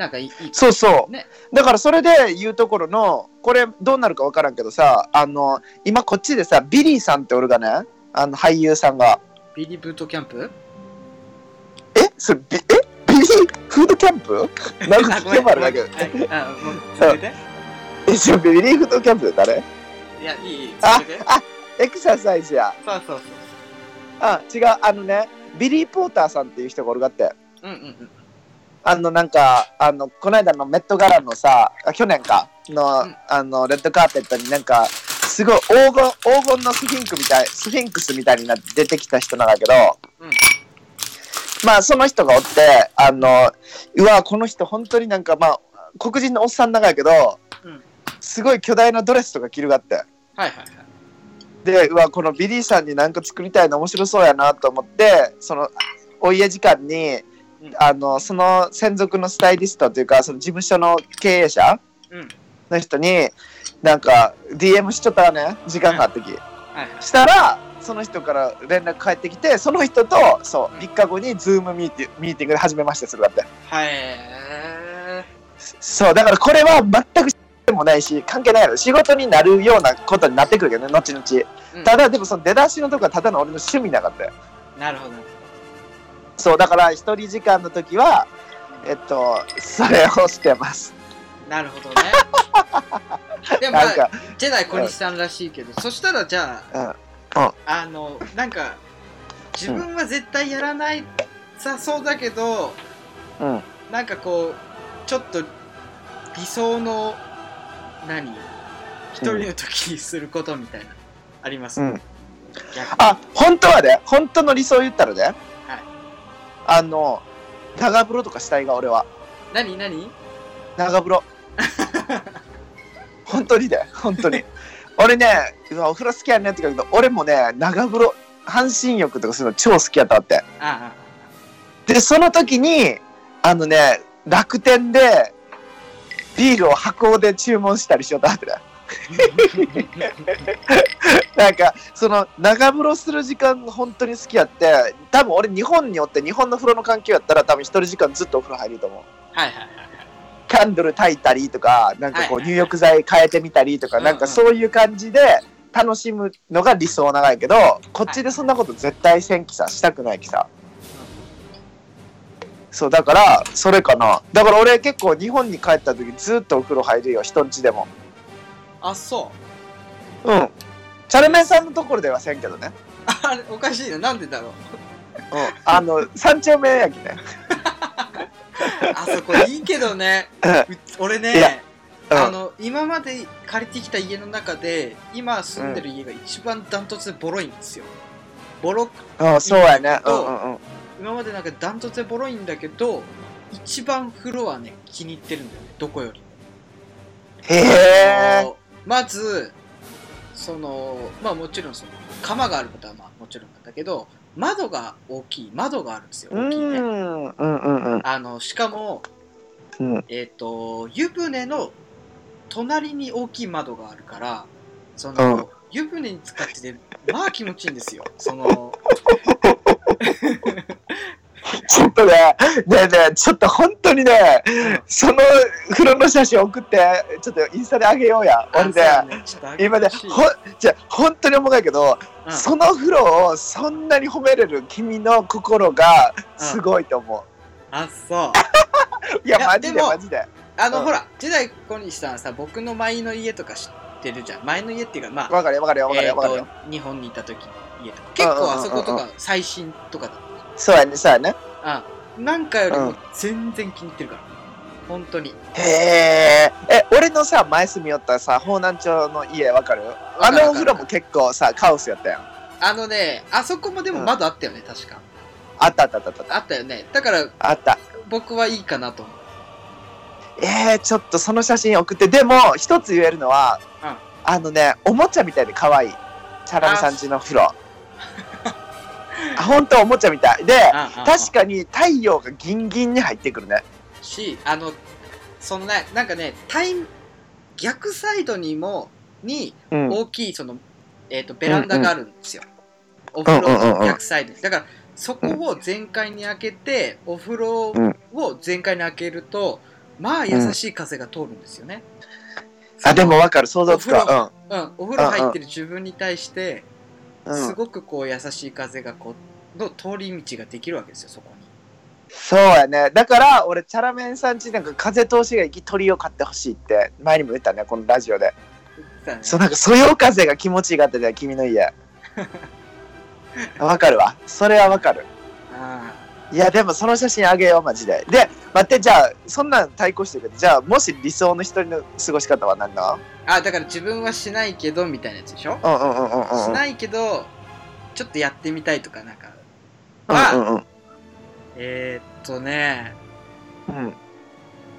なんかいいそうそう。ね。だからそれで言うところのこれどうなるか分からんけどさあの今こっちでさビリーさんっておるがね。あの俳優さんが。ビリブートキャンプ？え？それビえ？ビリーブートキャンプ？なんか聞けばあるだけ。どはい。あもう続けて。えじゃビリーブートキャンプ？で誰？いやいいいい。ああエクササイズや。そうそうそう。あ違う。あのねビリー・ポーターさんっていう人がおるがって。うんうんうんあのなんかあのこの間のメットガラのさあ去年かの,、うん。あのレッドカーペットになんかすごい黄金黄金のスフィンクみたいスフィンクスみたいになって出てきた人なんだけど、うん。まあその人がおってあのうわこの人本当になんかまあ黒人のおっさんなんやけど、うん。すごい巨大なドレスとか着るがって。はいはいはい。でうわこのビリーさんになんか作りたいの面白そうやなと思ってそのお家時間に、うんあのその専属のスタイリストというかその事務所の経営者うん。の人になんか DM しちゃったらね時間があった時、したらその人から連絡返ってきてその人とそう3日後に Zoom ミーティミーティングで初めましてするわって。はい。そうだからこれは全くでもないし関係ないの仕事になるようなことになってくるけどね後々。うん。ただでもその出だしのとこはただの俺の趣味なかったよ。なるほどそうだから一人時間の時はえっとそれをしてます。なるほどね。でもまあなんかジェダイ小西さんらしいけど、そしたらじゃあ、あのなんか自分は絶対やらないさそうだけど、うん。なんかこうちょっと理想の何？一人の時にすることみたいな、あります、うん。あ本当はね本当の理想言ったらね、あの長風呂とかしたいが俺は。何何？長風呂。本当にね本当に。俺ねお風呂好きやねんって言うけど俺もね長風呂半身浴とかするの超好きやったって。あでその時にあのね楽天でビールを箱で注文したりしようと思ってねなんか、その、長風呂する時間が本当に好きやって、多分俺日本によって日本の風呂の環境やったら多分一人時間ずっとお風呂入ると思う。はいはいはいはい。キャンドル焚いたりとか、なんかこう入浴剤変えてみたりとか、うんなんかそういう感じで楽しむのが理想長いけど、こっちでそんなこと絶対せんきさ、したくないきさ。そう、だから、それかな。だから俺結構日本に帰った時ずっとお風呂入るよ、人んちでも。あ、そう。うん。チャルメンさんのところではせんけどね。あれ、おかしいな。なんでだろう。うん。あの、三丁目やきね。あそこいいけどね。う俺ね、うんあの、今まで借りてきた家の中で、今住んでる家が一番ダントツでボロいんですよ。ボロく、うん、そうやね。うんうんうん。今までなんかダントツでボロいんだけど、一番風呂はね、気に入ってるんだよね。どこよりも。へえ。まず、その、まあもちろんその、釜があることはまあもちろんなんだけど、窓が大きい、窓があるんですよ。う大きいね。ん、うんうんうん。あの、しかも、うんえっ、と、湯船の隣に大きい窓があるから、その、うん湯船に使ってて、まあ気持ちいいんですよ。その、ちょっとね、ねえねえ、ちょっと本当にね、その風呂の写真送って、ちょっとインスタであげようや。俺ね今ね、ほじゃあ本当に思うけど、うんその風呂をそんなに褒めれる君の心がすごいと思あ、そう。う。いや、マジでマジで。あの、うんほら、時代小西さんさ、僕の前の家とか知ってるじゃん。前の家っていうか、まあ、わかるよわかるよわかるえよわかる日本にいた時の家とか。結構あそことうんうんか最新とかだっそうやね、そうやね。た。うん。なんかよりもうん全然気に入ってるから。本当に。へえ。え、俺のさ、前住みよったさ、方南町の家わかる？あのお風呂も結構さ、カオスやったやん。あのね、あそこもでも窓あったよね、確か。あったあったあったあった。あったよね。だから、あった。僕はいいかなと思う。えー、ちょっとその写真送って、でも、一つ言えるのは、うんあのね、おもちゃみたいで可愛い。チャラメさんちの風呂。あ、ほんとおもちゃみたい。で、確かに太陽がギンギンに入ってくるね。し、あの、そのね、なんかね、タイム、逆サイドにも、に、うん。大きい、その、えっ、と、ベランダがあるんですよ。お風呂の逆サイドに。だから、そこを全開に開けて、お風呂を全開に開けると、まあ、優しい風が通るんですよね。あ、でもわかる。想像つくわ。うん、お風呂入ってる自分に対して、すごくこう優しい風がこうの通り道ができるわけですよそこにそうやね。だから、俺、チャラメンさんちなんか風通しがいき鳥を買ってほしいって、前にも言ったね、このラジオで。だねそう、なんか、そよ風が気持ちいいかってた君の家。わかるわ。それはわかる。あいや、でもその写真あげよう、マジで。で、待って、じゃあ、そんなん対抗してるけど、じゃあ、もし理想の一人の過ごし方は何なの？あだから自分はしないけどみたいなやつでしょ、うんうんうんうんうん。しないけどちょっとやってみたいとかなんかうんうんうん。えー、っとねうん。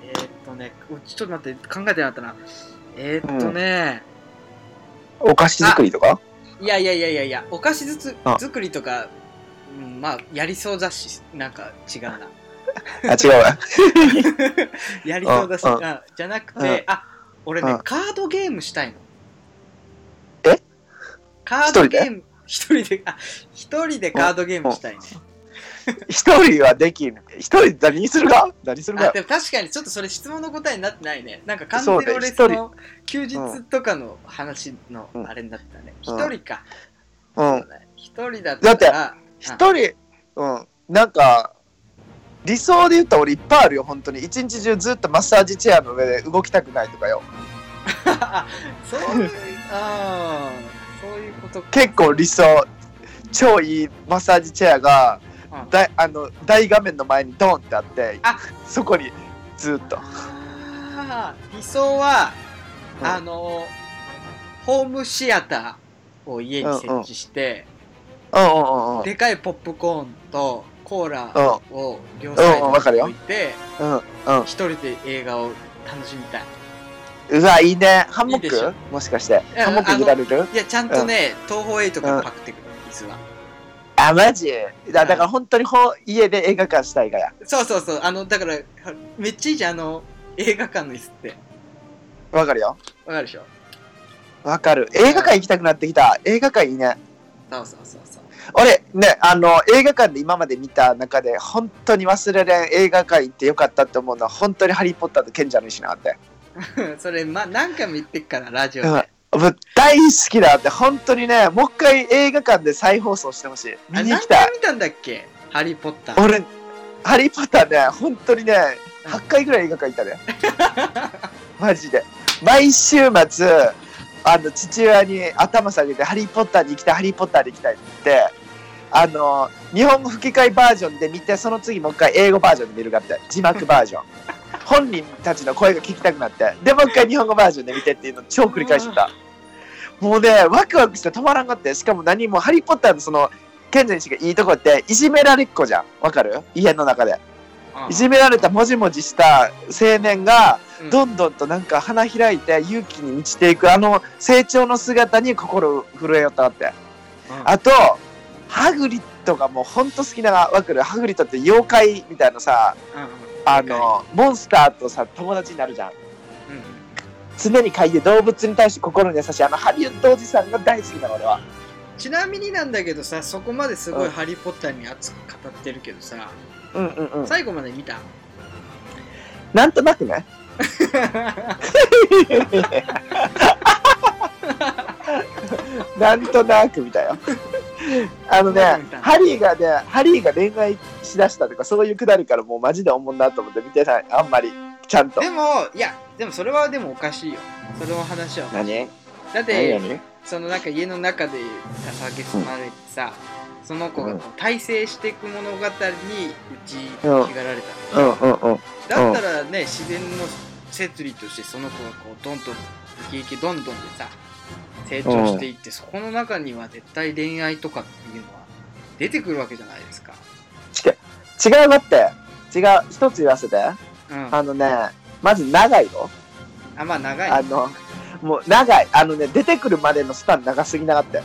えー、っとねうちょっと待って考えてなかったなえー、っとね、お菓子作りとか？いやいやいやいやいやお菓子ずつあ作りとか、うん、まあやりそうだしなんか違うなあ、違うわ。やりそうだし、じゃなくて、うんあ俺ね、うんカードゲームしたいの。え？カードゲーム、一人で、あ、一人でカードゲームしたいね。一人はできん。一人何するか？何するあ、かでも確かにちょっとそれ質問の答えになってないね。なんか完全に俺その、休日とかの話のうんあれになったね。うん一人か。うん。一人だったら、一人、うん。なんか、理想で言ったら俺いっぱいあるよ、本当に。一日中ずっとマッサージチェアの上で動きたくないとかよ。あ そういう、あーそういうことか。結構理想。超いいマッサージチェアが、うんだいあの大画面の前にドンってあってあそこにずっと。理想は、うんあのホームシアターを家に設置して、でかいポップコーンとコーラうんを両サイドに置いてうんうん。一人で映画を楽しみたいうわ、いいね。ハンモック？もしかして。やハンモック入れられる？いやちゃんとね、東宝8からパクってくる椅子はあ、マジ？だだから本当にほ家で映画館したいがや。そうそうそうあのだからめっちゃいいじゃんあの映画館の椅子ってわかるよ。わかるでしょ？わかる。映画館行きたくなってきた。映画館いいね。そうそうそうそう俺、ね、あの、映画館で今まで見た中で、本当に忘れれん映画館行ってよかったって思うのは、本当にハリー・ポッターと賢者の石なって。それ、ま、何回も言ってっからラジオうんで、もう大好きだって、本当にね、もう一回映画館で再放送してほしい。見あに行きたい何回。見たんだっけ？ハリー・ポッター俺、ハリー・ポッターね、本当にね、8回ぐらい映画館行ったね。マジで。毎週末、あの、父親に頭下げて、ハリー・ポッターに行きたい、ハリー・ポッターに行きたいって言って、あの、日本語吹き替えバージョンで見て、その次もう一回英語バージョンで見るかって、字幕バージョン。本人たちの声が聞きたくなって、で、もう一回日本語バージョンで見てっていうのを超繰り返してた。もうね、ワクワクして止まらんかって、しかも何もハリー・ポッターのその、賢者にしがいいとこって、いじめられっ子じゃん。わかる？家の中で。いじめられたもじもじした青年が、うんどんどんとなんか花開いて勇気に満ちていくあの成長の姿に心震えよったわって。うんあと、ハグリッドがもうほんと好きなわかる。ハグリッドって妖怪みたいなさ、うんうんあの、モンスターとさ、友達になるじゃん。うん常に嗅いで動物に対して心に優しいあのハリウッドおじさんが大好きなの俺は。ちなみになんだけどさそこまですごいうんハリー・ポッターに熱く語ってるけどさうんうんうん。最後まで見た？なんとなくね。なんとなく見たよ。あのねハリーがね、ハリーが恋愛しだしたとか、そういうくだりからもうマジで思んなと思って見てない。あんまり。ちゃんと。でもいやでもそれはでもおかしいよそれは話は何何？だって何そのなんか家の中で蔑まれてさ、その子がこう大成していく物語に打ちひがられたうんの、うんうん。だったらね自然の摂理としてその子がこうどんどんイケイケどんどんでさ成長していって、そこの中には絶対恋愛とかっていうのは出てくるわけじゃないですか。違うだって。違う。一つ言わせて。うん、ああのね、まず長いよ。まあ長い、あの、もう長い。あのね、出てくるまでのスパン長すぎなかったよ。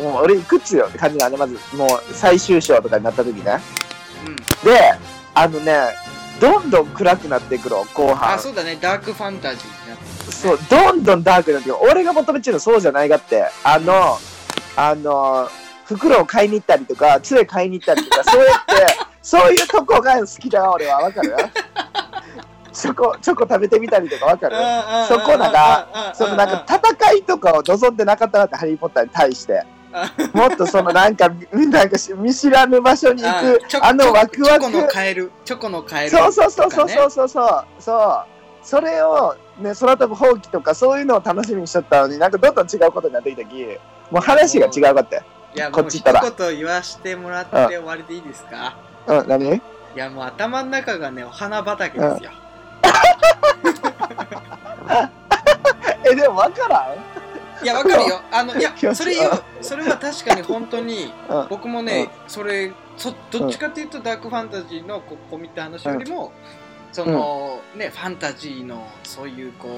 もう俺いくつよって感じなんで、まずもう最終章とかになった時ね。うん、で、あのね、どんどん暗くなっていくの、後あ半。そうだねダークファンタジーになってる、ね、そう、どんどんダークになっていく。俺が求めてるのそうじゃないがって、あの、あの、袋を買いに行ったりとか、杖買いに行ったりとか、そうやって、そういうとこが好きだよ、俺は。わかる？チョコ、チョコ食べてみたりとかわかる？そこだがそのなんか戦いとかを望んでなかったなって、ハリー・ポッターに対して。もっとそのなんか、みなんかし見知らぬ場所に行く、あのワクワク。チョコのカエルチョコのカエルそうそうそうそうそうそうそうそうそれをね空飛ぶほうきとかそういうのを楽しみにしちゃったのになんかどんどん違うことになってきたきもう話が違うかっていやもう一こっち行ったら言言わしてもらって終わりでいいですか？うん。何？いやもう頭の中がねお花畑ですよ、えでも分からん？いやわかるよ。あのいやそれ言うそれは確かに本当にうん。僕もね、それそどっちかっていうとダークファンタジーのここみたいな話よりも、その、ねファンタジーのそういうこう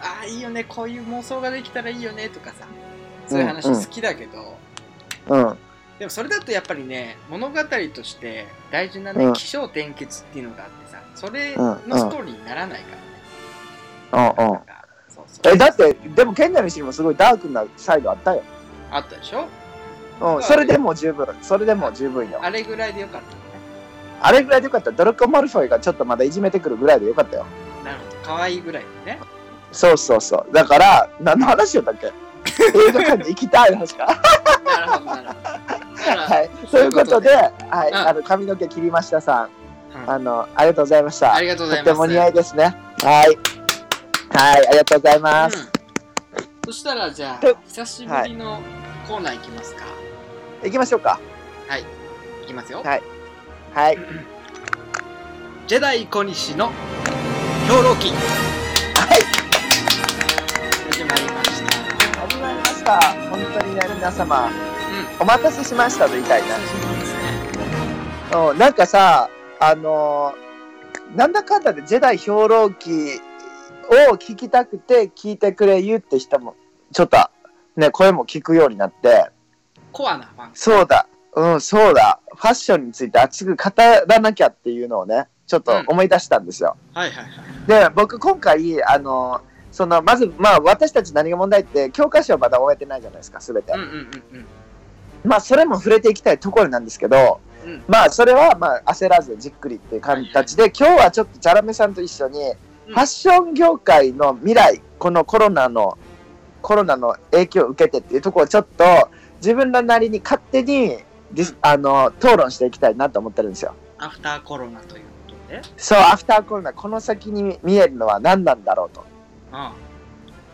ああいいよねこういう妄想ができたらいいよねとかさそういう話うんうん好きだけど、うん。でもそれだとやっぱりね物語として大事なね、うん。起承転結っていうのがあってさそれのストーリーにならないからね、うんうん。えだってでも賢者の石にもすごいダークなサイドあったよ。あったでしょ？うん。それでも十分。それでも十分よ。あれぐらいでよかったあれぐらいでよかった。ドラコ・マルフォイがちょっとまだいじめてくるぐらいでよかったよ。なるほど。可愛いぐらいでね。そうそうそう。だから何の話よだっけ？映画館に行きたいの話か。なるほどなるほど。はい、ということで、はい、うん。あの髪の毛切りましたさん、うん。あの、ありがとうございました。ありがとうございます。とても似合いですね。はい。はい、ありがとうございます。うん。そしたらじゃあと久しぶりのコーナーいきますか。行きましょうか。い。きますよ、はいはい。ジェダイ小西の兵糧記。始まりました始まりました。本当にね、皆様、うん。お待たせしましたと言いたいね。久しぶりですね。うん、なんかさ、あのーなんだかんだでジェダイ兵糧記を聞きたくて聞いてくれ言うって人も、ちょっと、ね、声も聞くようになって、コアなファンそうだ、うん、そうだ、ファッションについて熱く語らなきゃっていうのをね、ちょっと思い出したんですよ。はいはいはい。で、僕今回、あの、その、まず、まあ、私たち何が問題って、教科書はまだ終えてないじゃないですか、すべて。うん。うんうんうん。まあ、それも触れていきたいところなんですけど、うん。まあ、それは、まあ、焦らずじっくりっていう形で、今日はちょっとチャラメさんと一緒に、うん。ファッション業界の未来、このコロナの、コロナの影響を受けてっていうところをちょっと、自分らなりに勝手にあの、討論していきたいなと思ってるんですよ。アフターコロナということで？そう、アフターコロナ、この先に見えるのは何なんだろうと。うん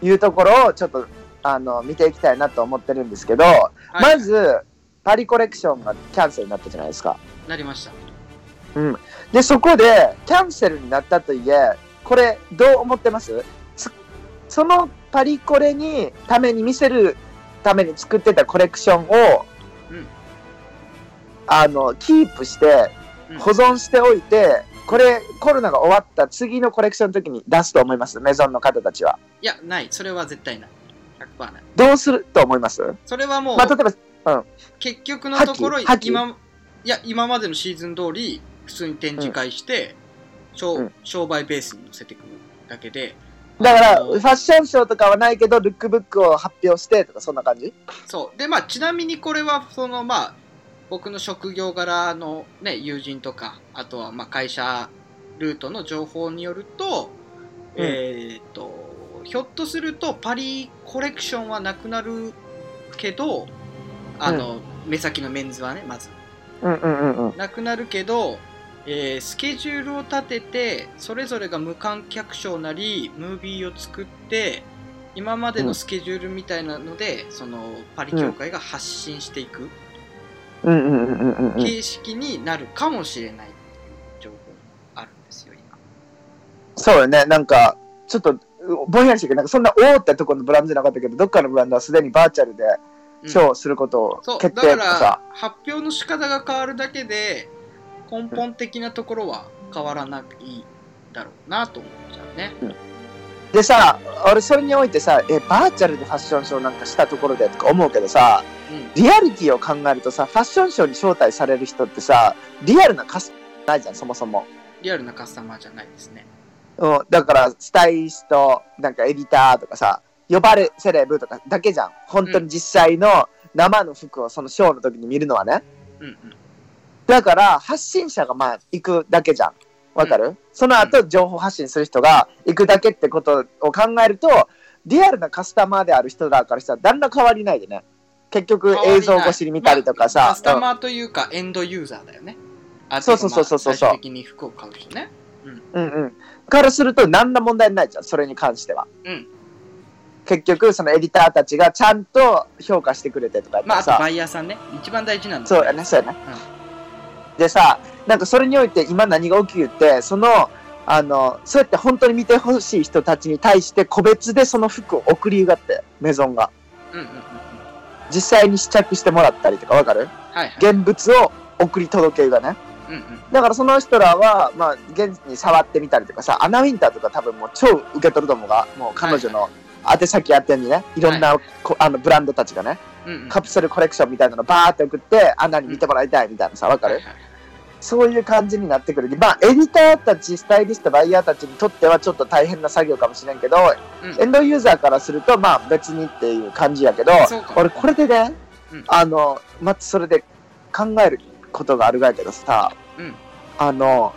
いうところをちょっとあの見ていきたいなと思ってるんですけど、はいまずパリコレクションがキャンセルになったじゃないですか。なりましたで、そこでキャンセルになったといえ、これどう思ってます？そそのパリコレにために見せるために作ってたコレクションを、うんあの、キープしてうん。保存しておいて、これコロナが終わった次のコレクションの時に出すと思いますメゾンの方たちは。いやない。それは絶対ない。100%ない。どうすると思います？それはもう、まあ、例えば、結局のところ今いや今までのシーズン通り普通に展示会して、商うん。商売ベースに乗せていくだけで。だから、ファッションショーとかはないけど、ルックブックを発表してとか、そんな感じ？そう。でまあちなみにこれはそのまあ僕の職業柄のね友人とかあとはまあ会社ルートの情報によると、うん。えーっとひょっとするとパリコレクションはなくなるけどあの、目先のメンズはねまず。うんうんうんうん。なくなるけど、えースケジュールを立ててそれぞれが無観客ショーなりムービーを作って今までのスケジュールみたいなので、そのパリ協会が発信していく形式になるかもしれないっていう情報もあるんですよ今。そうよね。なんか、ちょっと、ぼんやりしてるけど、なんかそんな大ってところのブランドじゃなかったけど、どっかのブランドはすでにバーチャルでショーすることを決だか。定とかさら。発表の仕方が変わるだけで根本的なところは変わらないだろうなと思っちゃうねでさ、俺それにおいてさ、え、バーチャルでファッションショーなんかしたところでとか思うけどさ、うんリアリティを考えるとさ、ファッションショーに招待される人ってさ、リアルなカスないじゃん、そもそも。リアルなカスタマーじゃないですねうん、だから、スタイリスト、なんかエディターとかさ、呼ばれセレブとかだけじゃん。本当に実際の生の服をそのショーの時に見るのはね。うんうんだから、発信者がまあ行くだけじゃん。わかる、その後、情報発信する人が行くだけってことを考えると、リアルなカスタマーである人らからしたら、何ら変わりないでね。結局、映像越しに見たりとかまあさカス、タマーというかエンドユーザーだよね。あそうそうそうそうそう。まあ最終的に服を買う人ね。うん。うん。からすると、何ら問題ないじゃん、それに関しては。うん。結局、そのエディターたちがちゃんと評価してくれてとかまああとバイヤーさんね。一番大事なのは。そうやね、そうやね。でさ、なんかそれにおいて今何が起きるって、その、あの、そうやって本当に見てほしい人たちに対して個別でその服を送りがって、メゾンが。うんうんうんうん。実際に試着してもらったりとかわかる？はいはい。現物を送り届けがね。うんうん。だからその人らは、まあ、現に触ってみたりとかさ、アナウィンターとか多分もう超受け取ると思うが、もう彼女の宛先宛てにね、いろんな、こあのブランドたちがね、うんうん。カプセルコレクションみたいなのバーって送って、アナに見てもらいたいみたいなさ、わかる、はいはいはいそういう感じになってくる。まあ、エディターたち、スタイリスト、バイヤーたちにとってはちょっと大変な作業かもしれんけど、うん。エンドユーザーからすると、まあ別にっていう感じやけど俺これでね、うん。あの、まずそれで考えることがあるがやけどさ、うん。あの、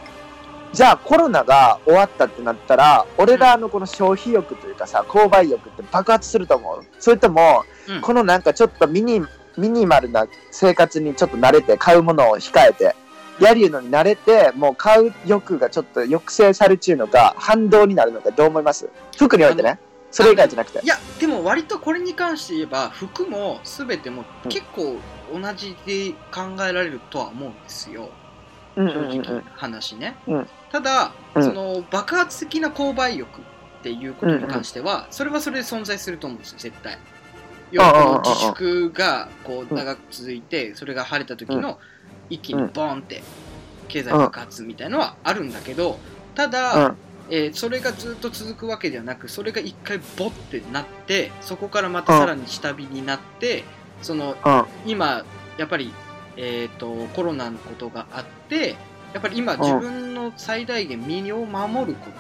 じゃあコロナが終わったってなったら、俺らのこの消費欲というかさ、購買欲って爆発すると思う。それとも、うん。このなんかちょっとミニ、ミニマルな生活にちょっと慣れて、買うものを控えて、やるのに慣れて、もう買う欲がちょっと抑制されちゅうのか、反動になるのか、どう思います？服においてね。それ以外じゃなくて。い。やでも割とこれに関して言えば服も全てもうん。結構同じで考えられるとは思うんですよ。うん正直な話ね、うん。ただ、うん。その爆発的な購買欲っていうことに関しては、それはそれで存在すると思うんですよ絶対。要は自粛がこう長く続いてそれが晴れた時の一気にボーンって経済爆発みたいのはあるんだけどただ、うん。えーそれがずっと続くわけではなくそれが一回ボッてなってそこからまたさらに下火になって、そのうん。今やっぱり、えー、とコロナのことがあってやっぱり今ん自分の最大限身を守るこ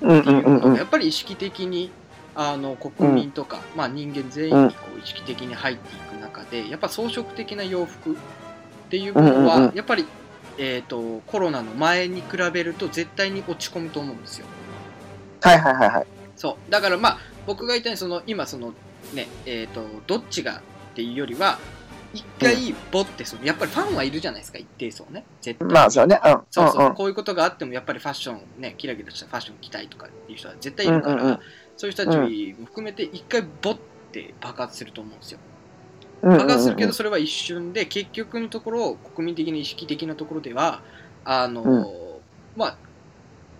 とうんっていうのがやっぱり意識的にあの国民とか、まあ、人間全員にこう意識的に入っていく中でやっぱ装飾的な洋服っていうものうんうんうんはやっぱり、えー、とコロナの前に比べると絶対に落ち込むと思うんですよ。はいはいはいはい。そうだからまあ僕が言ったようにその今そのねえっ、とどっちがっていうよりは一回ボってそのやっぱりファンはいるじゃないですか一定層ね絶対にまあ、そうね。うん。そうそう、うんうんこういうことがあってもやっぱりファッションねキラキラしたファッション着たいとかっていう人は絶対いるから、うんうんうんそういう人たちも含めて一回ボって爆発すると思うんですようんうんうん。爆発するけどそれは一瞬で結局のところ国民的に意識的なところではあの、うん。まあ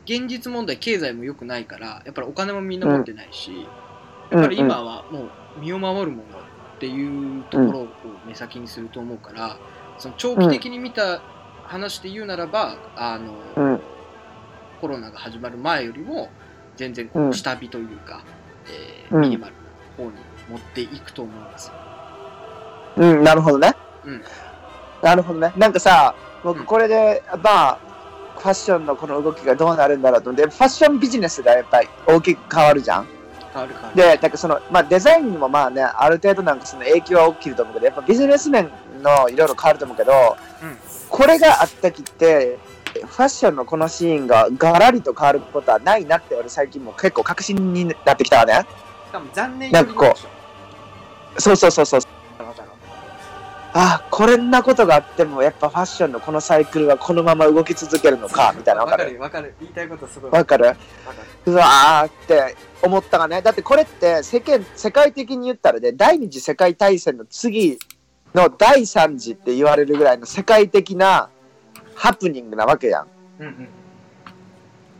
現実問題経済も良くないからやっぱりお金もみんな持ってないし、やっぱり今はもう身を守るものっていうところを目先にすると思うから、その長期的に見た話で言うならば、あの、うん。コロナが始まる前よりも全然こううん。下火というか、えーうん。ミニマルな方に持っていくと思うんです。よ。うん、なるほどね。うんなるほどね。なんかさ、僕うんこれで、まあ、ファッションのこの動きがどうなるんだろうと思って、ファッションビジネスがやっぱり大きく変わるじゃん。変わる変わる。で、なんかその、まあデザインにもまあね、ある程度なんかその影響は起きると思うけど、やっぱビジネス面のいろいろ変わると思うけど、うんこれがあったきって、ファッションのこのシーンがガラリと変わることはないなって俺最近も結構確信になってきたわね。しかも残念なんかこうそうそうそうそう。あ、こんなことがあってもやっぱファッションのこのサイクルはこのまま動き続けるのか、みたいなわかる？わかる。言いたいことすごい。わかる？わかる。うわーって思ったがね？だってこれって世間、世界的に言ったらね、第二次世界大戦の次の第三次って言われるぐらいの世界的なハプニングなわけやん。うんうん。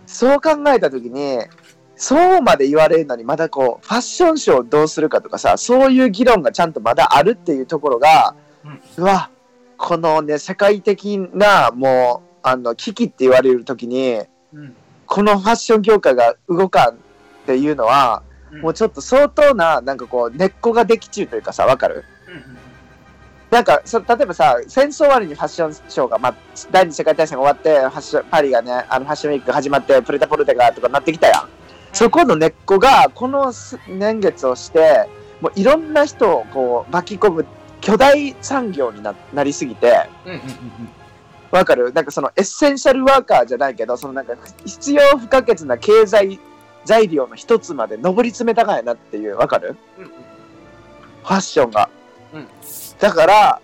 そう考えたときに、そうまで言われるのにまだこう、ファッションショーをどうするかとかさ、そういう議論がちゃんとまだあるっていうところが、うわ、このね、世界的なもう、あの、危機って言われるときに、うん。このファッション業界が動かんっていうのは、うん。もうちょっと相当な、なんかこう、根っこができ中というかさ、わかる？うんうんなんかそ、例えばさ、戦争終わりにファッションショーが、まあ、第二次世界大戦が終わって、ファッション、パリがね、あのファッションウィークが始まって、プレタポルテがとかなってきたやん。そこの根っこが、このす年月をして、もういろんな人をこう巻き込む巨大産業にななりすぎて、うんうんうんわかる？なんかそのエッセンシャルワーカーじゃないけど、そのなんか必要不可欠な経済材料の一つまで上り詰めたかやなっていう、わかる？うんうんファッションが。うんだから、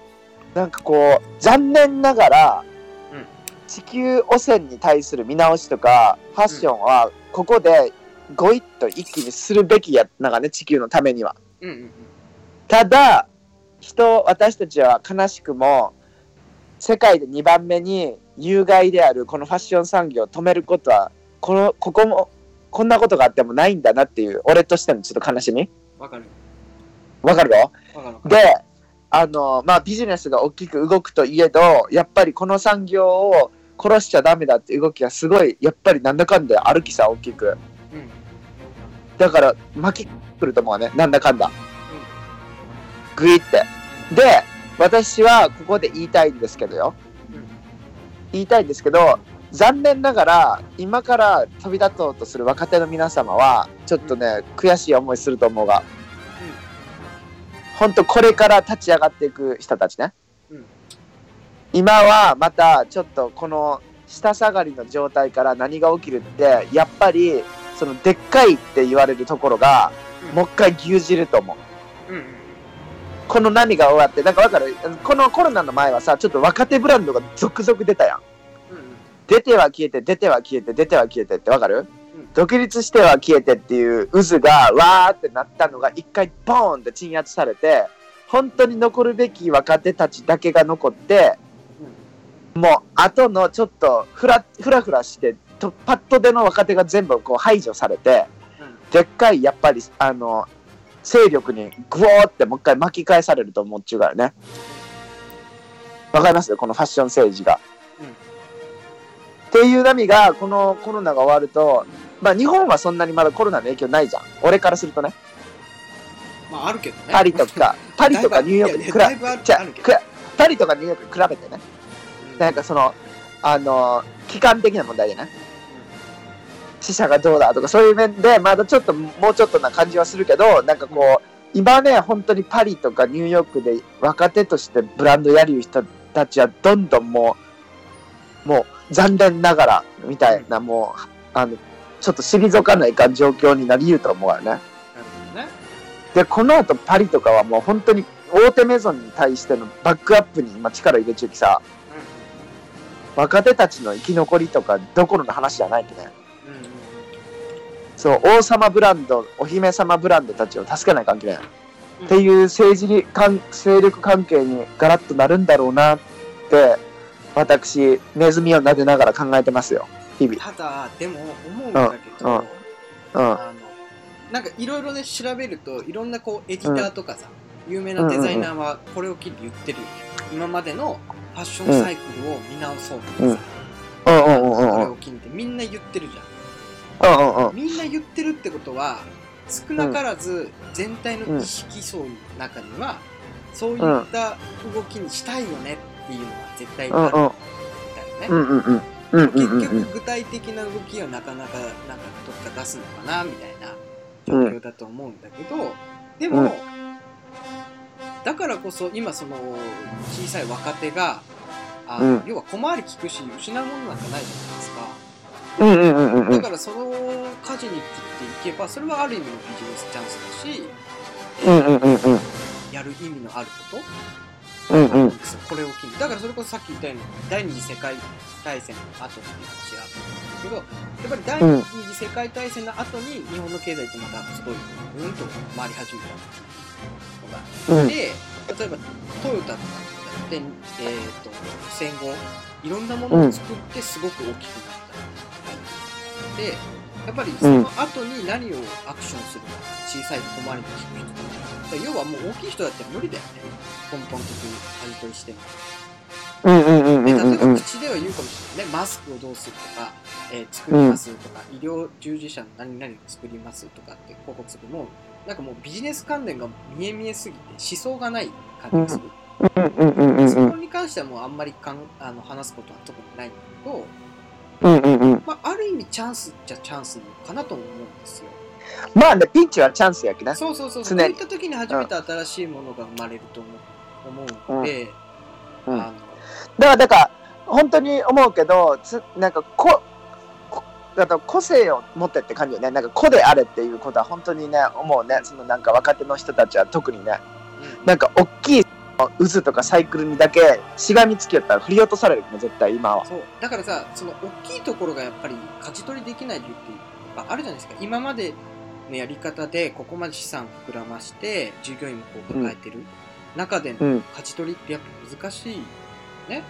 なんかこう、残念ながら、うん地球汚染に対する見直しとか、ファッションは、ここで、ごいっと一気にするべきやなんかね、地球のためには。うんうんただ、人、私たちは悲しくも、世界で2番目に有害であるこのファッション産業を止めることは、この、ここも、こんなことがあってもないんだなっていう、俺としてのちょっと悲しみ？わかるわかるよで、あの、まあ、ビジネスが大きく動くといえど、やっぱりこの産業を殺しちゃダメだって動きがすごい、やっぱりなんだかんだ歩きさ、大きく。うんだから、巻きくると思うわね、なんだかんだ。グイって。で、私はここで言いたいんですけどよ。うん言いたいんですけど、残念ながら、今から飛び立とうとする若手の皆様は、ちょっとね、悔しい思いすると思うが、本当これから立ち上がっていく人たちね。うん今はまたちょっとこの下下がりの状態から何が起きるって、やっぱりそのでっかいって言われるところが、うんもう一回牛耳ると思う。うんうんこの波が終わって、なんかわかる？このコロナの前はさ、ちょっと若手ブランドが続々出たやん。うんうん。出ては消えて、出ては消えて、出ては消えてってわかる、うん。独立しては消えてっていう渦がわーってなったのが一回ボーンって鎮圧されて、本当に残るべき若手たちだけが残って、もう後のちょっとフラフラフラして、とパッとでの若手が全部こう排除されて、うん。でっかいやっぱりあの勢力にグワーってもう一回巻き返されると思っちゅうからね。わかります？このファッション政治が。うんっていう波がこのコロナが終わると、まあ日本はそんなにまだコロナの影響ないじゃん。俺からするとね。まああるけどねパリとか、パリとかニューヨークに比べじゃあるけどくらパリとかニューヨークに比べてね。うんなんかその、あの、期間的な問題でね。死者がどうだとかそういう面でまだちょっともうちょっとな感じはするけどなんかこう今ね本当にパリとかニューヨークで若手としてブランドやる人たちはどんどんもうもう残念ながらみたいなもうあのちょっと退かないかん状況になりゆうと思うよね。なるほどねでこの後パリとかはもう本当に大手メゾンに対してのバックアップに今力入れちゅうきさ若手たちの生き残りとかどころの話じゃないきね。うんうんうんそう、王様ブランド、お姫様ブランドたちを助けない関係。ない。うん。っていう政治に関勢力関係にガラッとなるんだろうなって、私、ネズミを撫でながら考えてますよ、日々。ただでも思うんだけど、うん。うん。あのなんかいろいろね調べるといろんなこうエディターとかさ、有名なデザイナーはこれを機に言ってるよ。ね、今までのファッションサイクルを見直そうとかさ、うん。うんうんうんうん。これを機にってみんな言ってるじゃんうんうんうん。みんな言ってるってことは少なからず全体の意識層の中には、そういった動きにしたいよねっていうのは絶対ある。んだよね、うん結。局具体的な動きはなかなかなんかどっか出すのかなみたいな状況だと思うんだけど、でも、うん。だからこそ今その小さい若手があ、うん。要は小回り利くし失うものなんかないじゃないですか。うんうんうんうんうん。だからその舵に切っていけばそれはある意味のビジネスチャンスだし、うんうんうんうん。やる意味のあることうんうん。これを機にだからそれこそさっき言ったように第二次世界大戦の後っていう話があったんですけどやっぱり第二次世界大戦の後に日本の経済ってまたすごいうんと回り始めたのがうんで例えばトヨタとかだって、えー、と戦後いろんなものを作ってすごく大きくなったでやっぱりその後に何をアクションするか小さい小回りの人とか。要はもう大きい人だって無理だよね。根本的に舵取りしても。うんうんうんで例えうんうん。ば口では言うかもしれないね。マスクをどうするとか、えー作りますとか、医療従事者の何々を作りますとかって広告するもなんかもうビジネス関連が見え見えすぎて思想がない感じがする、うんうんうんうんそうんこに関してはもうあんまりかんあの話すことは特にないんだけど、うんうんうん。まあ、ある意味チャンスっちゃチャンスかなとも思うんですよまあね、ピンチはチャンスやきな。そうそうそうそういった時に初めて新しいものが生まれると思う思うので、うんあのだから、だから、本当に思うけど、つなんかこ、こだから個性を持ってって感じよね。なんか個であれっていうことは本当にね、思うね。そのなんか若手の人たちは特にね。うんなんか大きい渦とかサイクルにだけしがみつきよったら振り落とされるもん絶対今は。そうだからさその大きいところがやっぱり舵取りできない理由ってやっぱあるじゃないですか今までのやり方でここまで資産膨らまして従業員もこう抱えてる、中でのうん。舵取りってやっぱ難しいね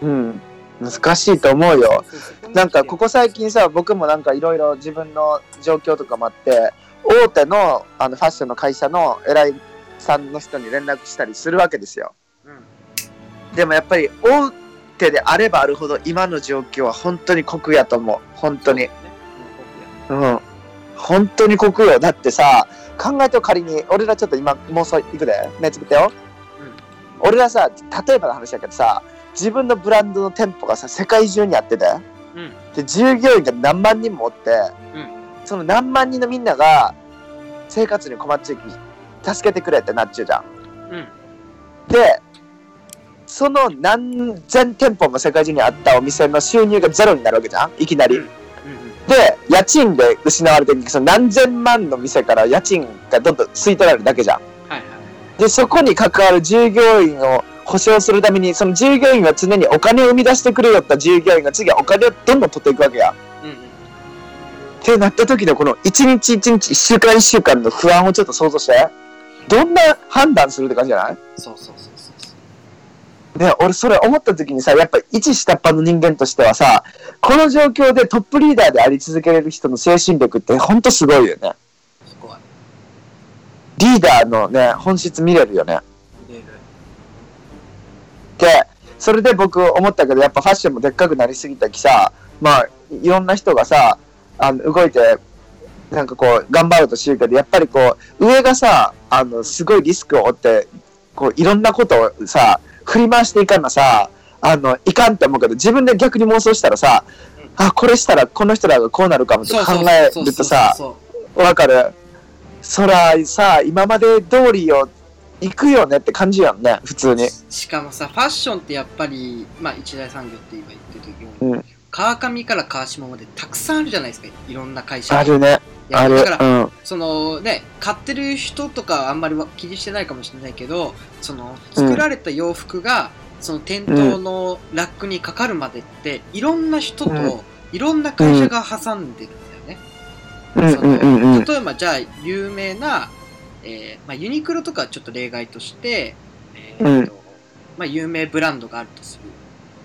うん。難しいと思うよ。なんかここ最近さ、僕もなんかいろいろ自分の状況とかもあって、大手のあのファッションの会社の偉いさんの人に連絡したりするわけですよ。うんでもやっぱり大手であればあるほど今の状況は本当に酷やと思う。本当に。ねうん。本当に酷よ。だってさ、考えてよ仮に、俺らちょっと今妄想いくで、目つぶってよ。俺らさ、例えばの話やけどさ、自分のブランドの店舗がさ、世界中にあってて、うんうんで、従業員が何万人もおって、うんその何万人のみんなが生活に困っちゃうき助けてくれってなっちゃうじゃん。うんで、その何千店舗も世界中にあったお店の収入がゼロになるわけじゃんいきなり。うんうんで、家賃で失われてるその何千万の店から家賃がどんどん吸い取られるだけじゃん。はいはいで、そこに関わる従業員を保証するために、その従業員は常にお金を生み出してくれよった従業員が次はお金をどんどん取っていくわけや。うんうんってなった時のこの一日一日一週間一週間の不安をちょっと想像して。どんな判断するって感じじゃない？そうそうそうそうね、俺それ思った時にさ、やっぱり一下っ端の人間としてはさ、この状況でトップリーダーであり続けれる人の精神力ってほんとすごいよね。そこはリーダーのね、本質見れるよね。入れるで、それで僕思ったけど、やっぱファッションもでっかくなりすぎたきさ、まあ、いろんな人がさ、あの動いて、なんかこう、頑張ろうとしてるけど、やっぱりこう、上がさ、あの、すごいリスクを負って、こう、いろんなことをさ、振り回していかんのさ、あの、いかんって思うけど、自分で逆に妄想したらさ、あ、これしたらこの人らがこうなるかもって考えるとさ、わかる？そらさ、今まで通りよ、行くよねって感じやんね、普通に。しかもさ、ファッションってやっぱり、まあ一大産業って今言ってる時も、うん、川上から川下までたくさんあるじゃないですか、いろんな会社。あるね。ある。だから、うん、そのね、買ってる人とかあんまり気にしてないかもしれないけど、その、作られた洋服が、うん、その店頭のラックにかかるまでって、いろんな人と、いろんな会社が挟んでるその例えばじゃあ有名な、えーまあ、ユニクロとかちょっと例外として、えーとまあ、有名ブランドがあるとする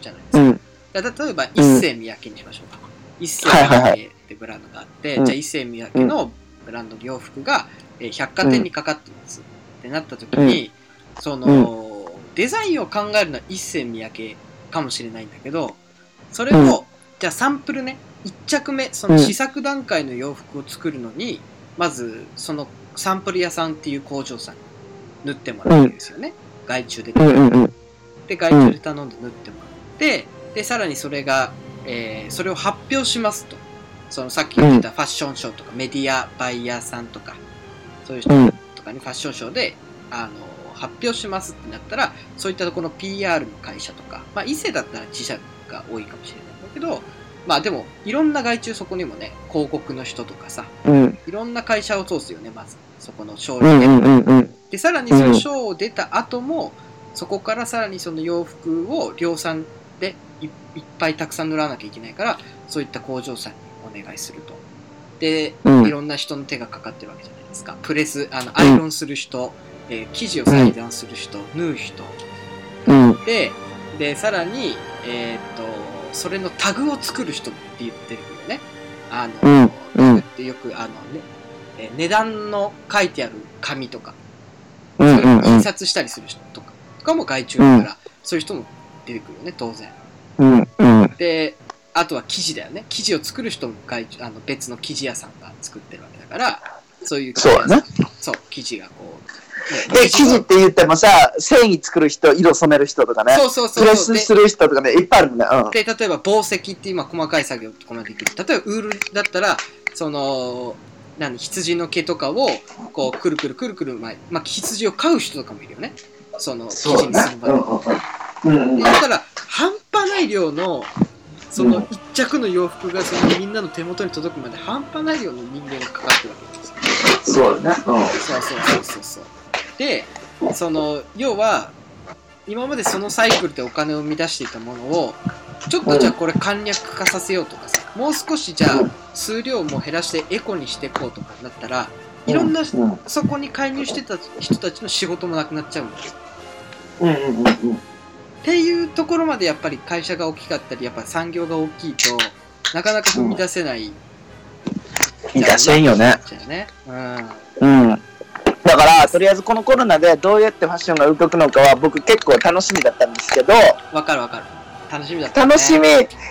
じゃないですか。うん、例えば一世三宅にしましょうか。一世三宅ってブランドがあって、じゃあ一世三宅のブランドの洋服が、えー、百貨店にかかっています、ってなった時に、その、デザインを考えるのは一世三宅かもしれないんだけど、それを、じゃあサンプルね、1着目その試作段階の洋服を作るのに、うん、まずそのサンプル屋さんっていう工場さんに縫ってもらうわけですよね、うん、外注で頼ん。で、うん、で外注で頼んで縫ってもらってでさらにそれが、えー、それを発表しますとそのさっき言ってたファッションショーとかメディアバイヤーさんとかそういう人とかにファッションショーであの発表しますってなったらそういったところの PR の会社とか、まあ、伊勢だったら自社が多いかもしれないんだけどまあでも、いろんな外注そこにもね、広告の人とかさ、うん、いろんな会社を通すよね、まず。そこの賞にね。で、さらにその賞を出た後も、そこからさらにその洋服を量産でいっぱいたくさん塗らなきゃいけないから、そういった工場さんにお願いすると。で、うん、いろんな人の手がかかってるわけじゃないですか。プレス、あの、アイロンする人、うん、えー、生地を裁断する人、縫う人。で、で、さらに、えー、っと、それのタグを作る人って言ってるよね。あの、タグってよく、あのね、え値段の書いてある紙とか、それを印刷したりする人とか、とかも外注だから、そういう人も出てくるよね、当然。で、あとは生地だよね。生地を作る人も外注、あの別の生地屋さんが作ってるわけだから、そういう生地、ね、そう、生地がこう、で、生地って言ってもさ、繊維作る人、色染める人とかね。そうそうそうプレスする人とかね、いっぱいあるんだうん、で、例えば紡績って今細かい作業とかもできる。例えばウールだったら、その、何、羊の毛とかを、こう、くるくるくるくる巻いまあ、羊を飼う人とかもいるよね。その、生地にする場合。うんうん、だから、半端ない量の、その一着の洋服がそのみんなの手元に届くまで半端ない量の人間がかかってるわけですよ。そうだね。うん。そうそうそうそうそう。で、その、要は、今までそのサイクルでお金を生み出していたものを、ちょっとじゃあこれ簡略化させようとかさ、もう少しじゃあ数量も減らしてエコにしていこうとかなったら、いろんな、そこに介入してた人たちの仕事もなくなっちゃうんだよ。うんうんうんうん。っていうところまでやっぱり会社が大きかったり、やっぱ産業が大きいと、なかなか踏み出せない。踏み出せんよね。うん。うん。だから、とりあえずこのコロナでどうやってファッションが動くのかは僕結構楽しみだったんですけど、わかるわかる。楽しみだった、ね、楽しみ、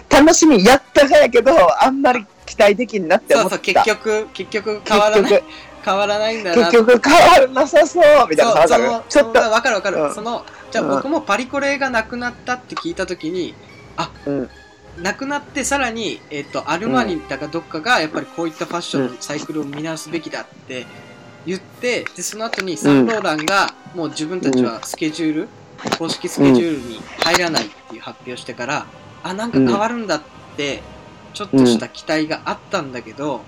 楽しみやったがやけど、あんまり期待できんなって思った。そうそう、結局、結局変わらない。変わらないんだな。結局変わらなさそうみたいな。そうちょっと。わかるわかる。うん、その、じゃあ僕もパリコレがなくなったって聞いたときに、あ、うん、なくなってさらに、えっ、ー、と、アルマーニだかどっかがやっぱりこういったファッションのサイクルを見直すべきだって言って、で、その後にサンローランが、もう自分たちはスケジュール、公式スケジュールに入らないっていう発表してから、あ、なんか変わるんだって、ちょっとした期待があったんだけど、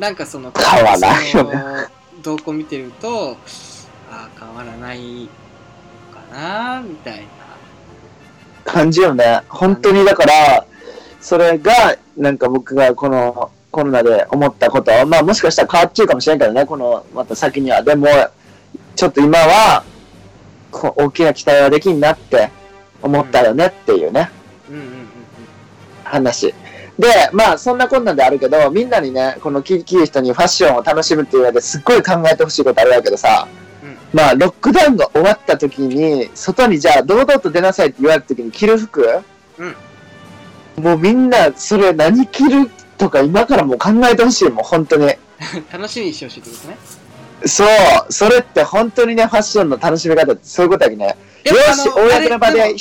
なんかその、変わらないよね。動向見てると、あ変わらないなみたいな。感じよね。本当にだから、それが、なんか僕がこの、コロナで思ったこと、まあもしかしたら変わっちゃうかもしれんけどね、この、また先には。でも、ちょっと今は、大きな期待はできんなって思ったよねっていうね、話。で、まあそんなこんなんであるけど、みんなにね、このキー人にファッションを楽しむっていう上ですっごい考えてほしいことあるわけどさ、うん、まあロックダウンが終わった時に、外にじゃあ堂々と出なさいって言われた時に着る服、うん、もうみんなそれ何着るとか今からもう考えてほしい、もう本当に。楽しみにしてほしいってことね。そう、それって本当にね、ファッションの楽しみ方ってそういうことだけね。よし、公の場で、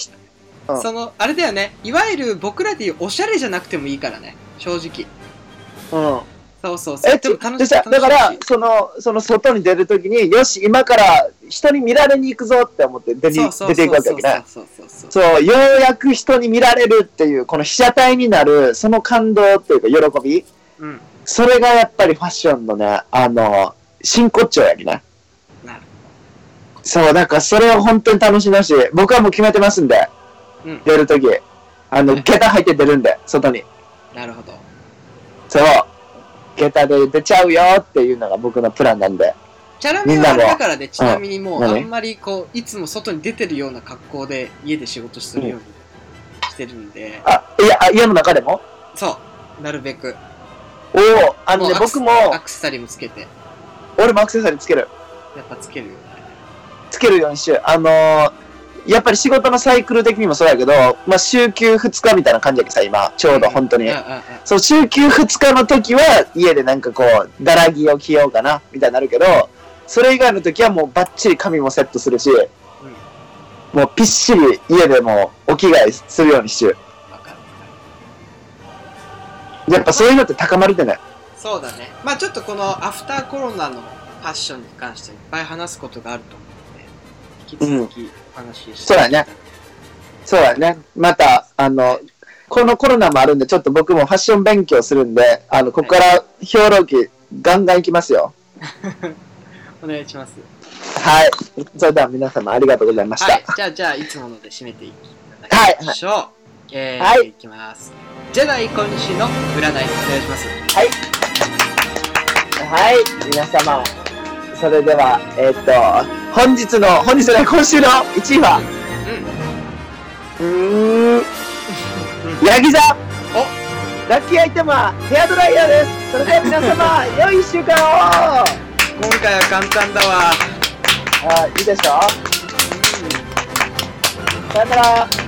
うん、その、あれだよね、いわゆる僕らでいうおしゃれじゃなくてもいいからね、正直うん。そうそうそうえ、ちでさ、だから、その、その外に出るときに、よし、今から人に見られに行くぞって思って出出ていくわけやけね。そうそうそうそうそう、ようやく人に見られるっていう、この被写体になる、その感動っていうか、喜び。うんそれがやっぱりファッションのね、あの、真骨頂やきね。なるそう、だからそれを本当に楽しみだし、僕はもう決めてますんで、うん出るとき。あの、下駄履いて出るんで、外に。なるほどそう。下駄で出ちゃうよっていうのが僕のプランなんで。チャラメはあれだからでちなみにもうあんまりこういつも外に出てるような格好で家で仕事するようにしてるんで、あ、いや、あ家の中でも？そうなるべくおお、あのね、僕もア、クセサリーもつけて俺もアクセサリーつける。やっぱつけるよねつけるようにしよう。あのー、やっぱり仕事のサイクル的にもそうやけど、まあ、週休2日みたいな感じやけどさ、今、ちょうど本当にうん。うんうんそう、週休2日の時は、家でなんかこう、だらぎを着ようかな、みたいになるけど、それ以外の時はもうバッチリ髪もセットするし、もうぴっしり家でもうお着替えするようにしよう。やっぱそういうのって高まるってね。そうだねまあちょっとこのアフターコロナのファッションに関していっぱい話すことがあると思うので引き続きお話しそうだね。そうだね。また、あの、このコロナもあるんで、ちょっと僕もファッション勉強するんで、あの、ここから評論記、ガンガンいきますよ。お願いします。はい。それでは皆様ありがとうございました。はい。じゃあじゃあいつもので締めていただきましょう、えーはい。い。きますジェダイ今週の占いお願いします。はい、皆様。それでは、えっ、と、本日の、本日の今週の1位は、うーん、ヤギ座。お。ラッキーアイテムはヘアドライヤーです。それでは皆様、良い1週間を。今回は簡単だわ。あ、いいでしょ？さよなら。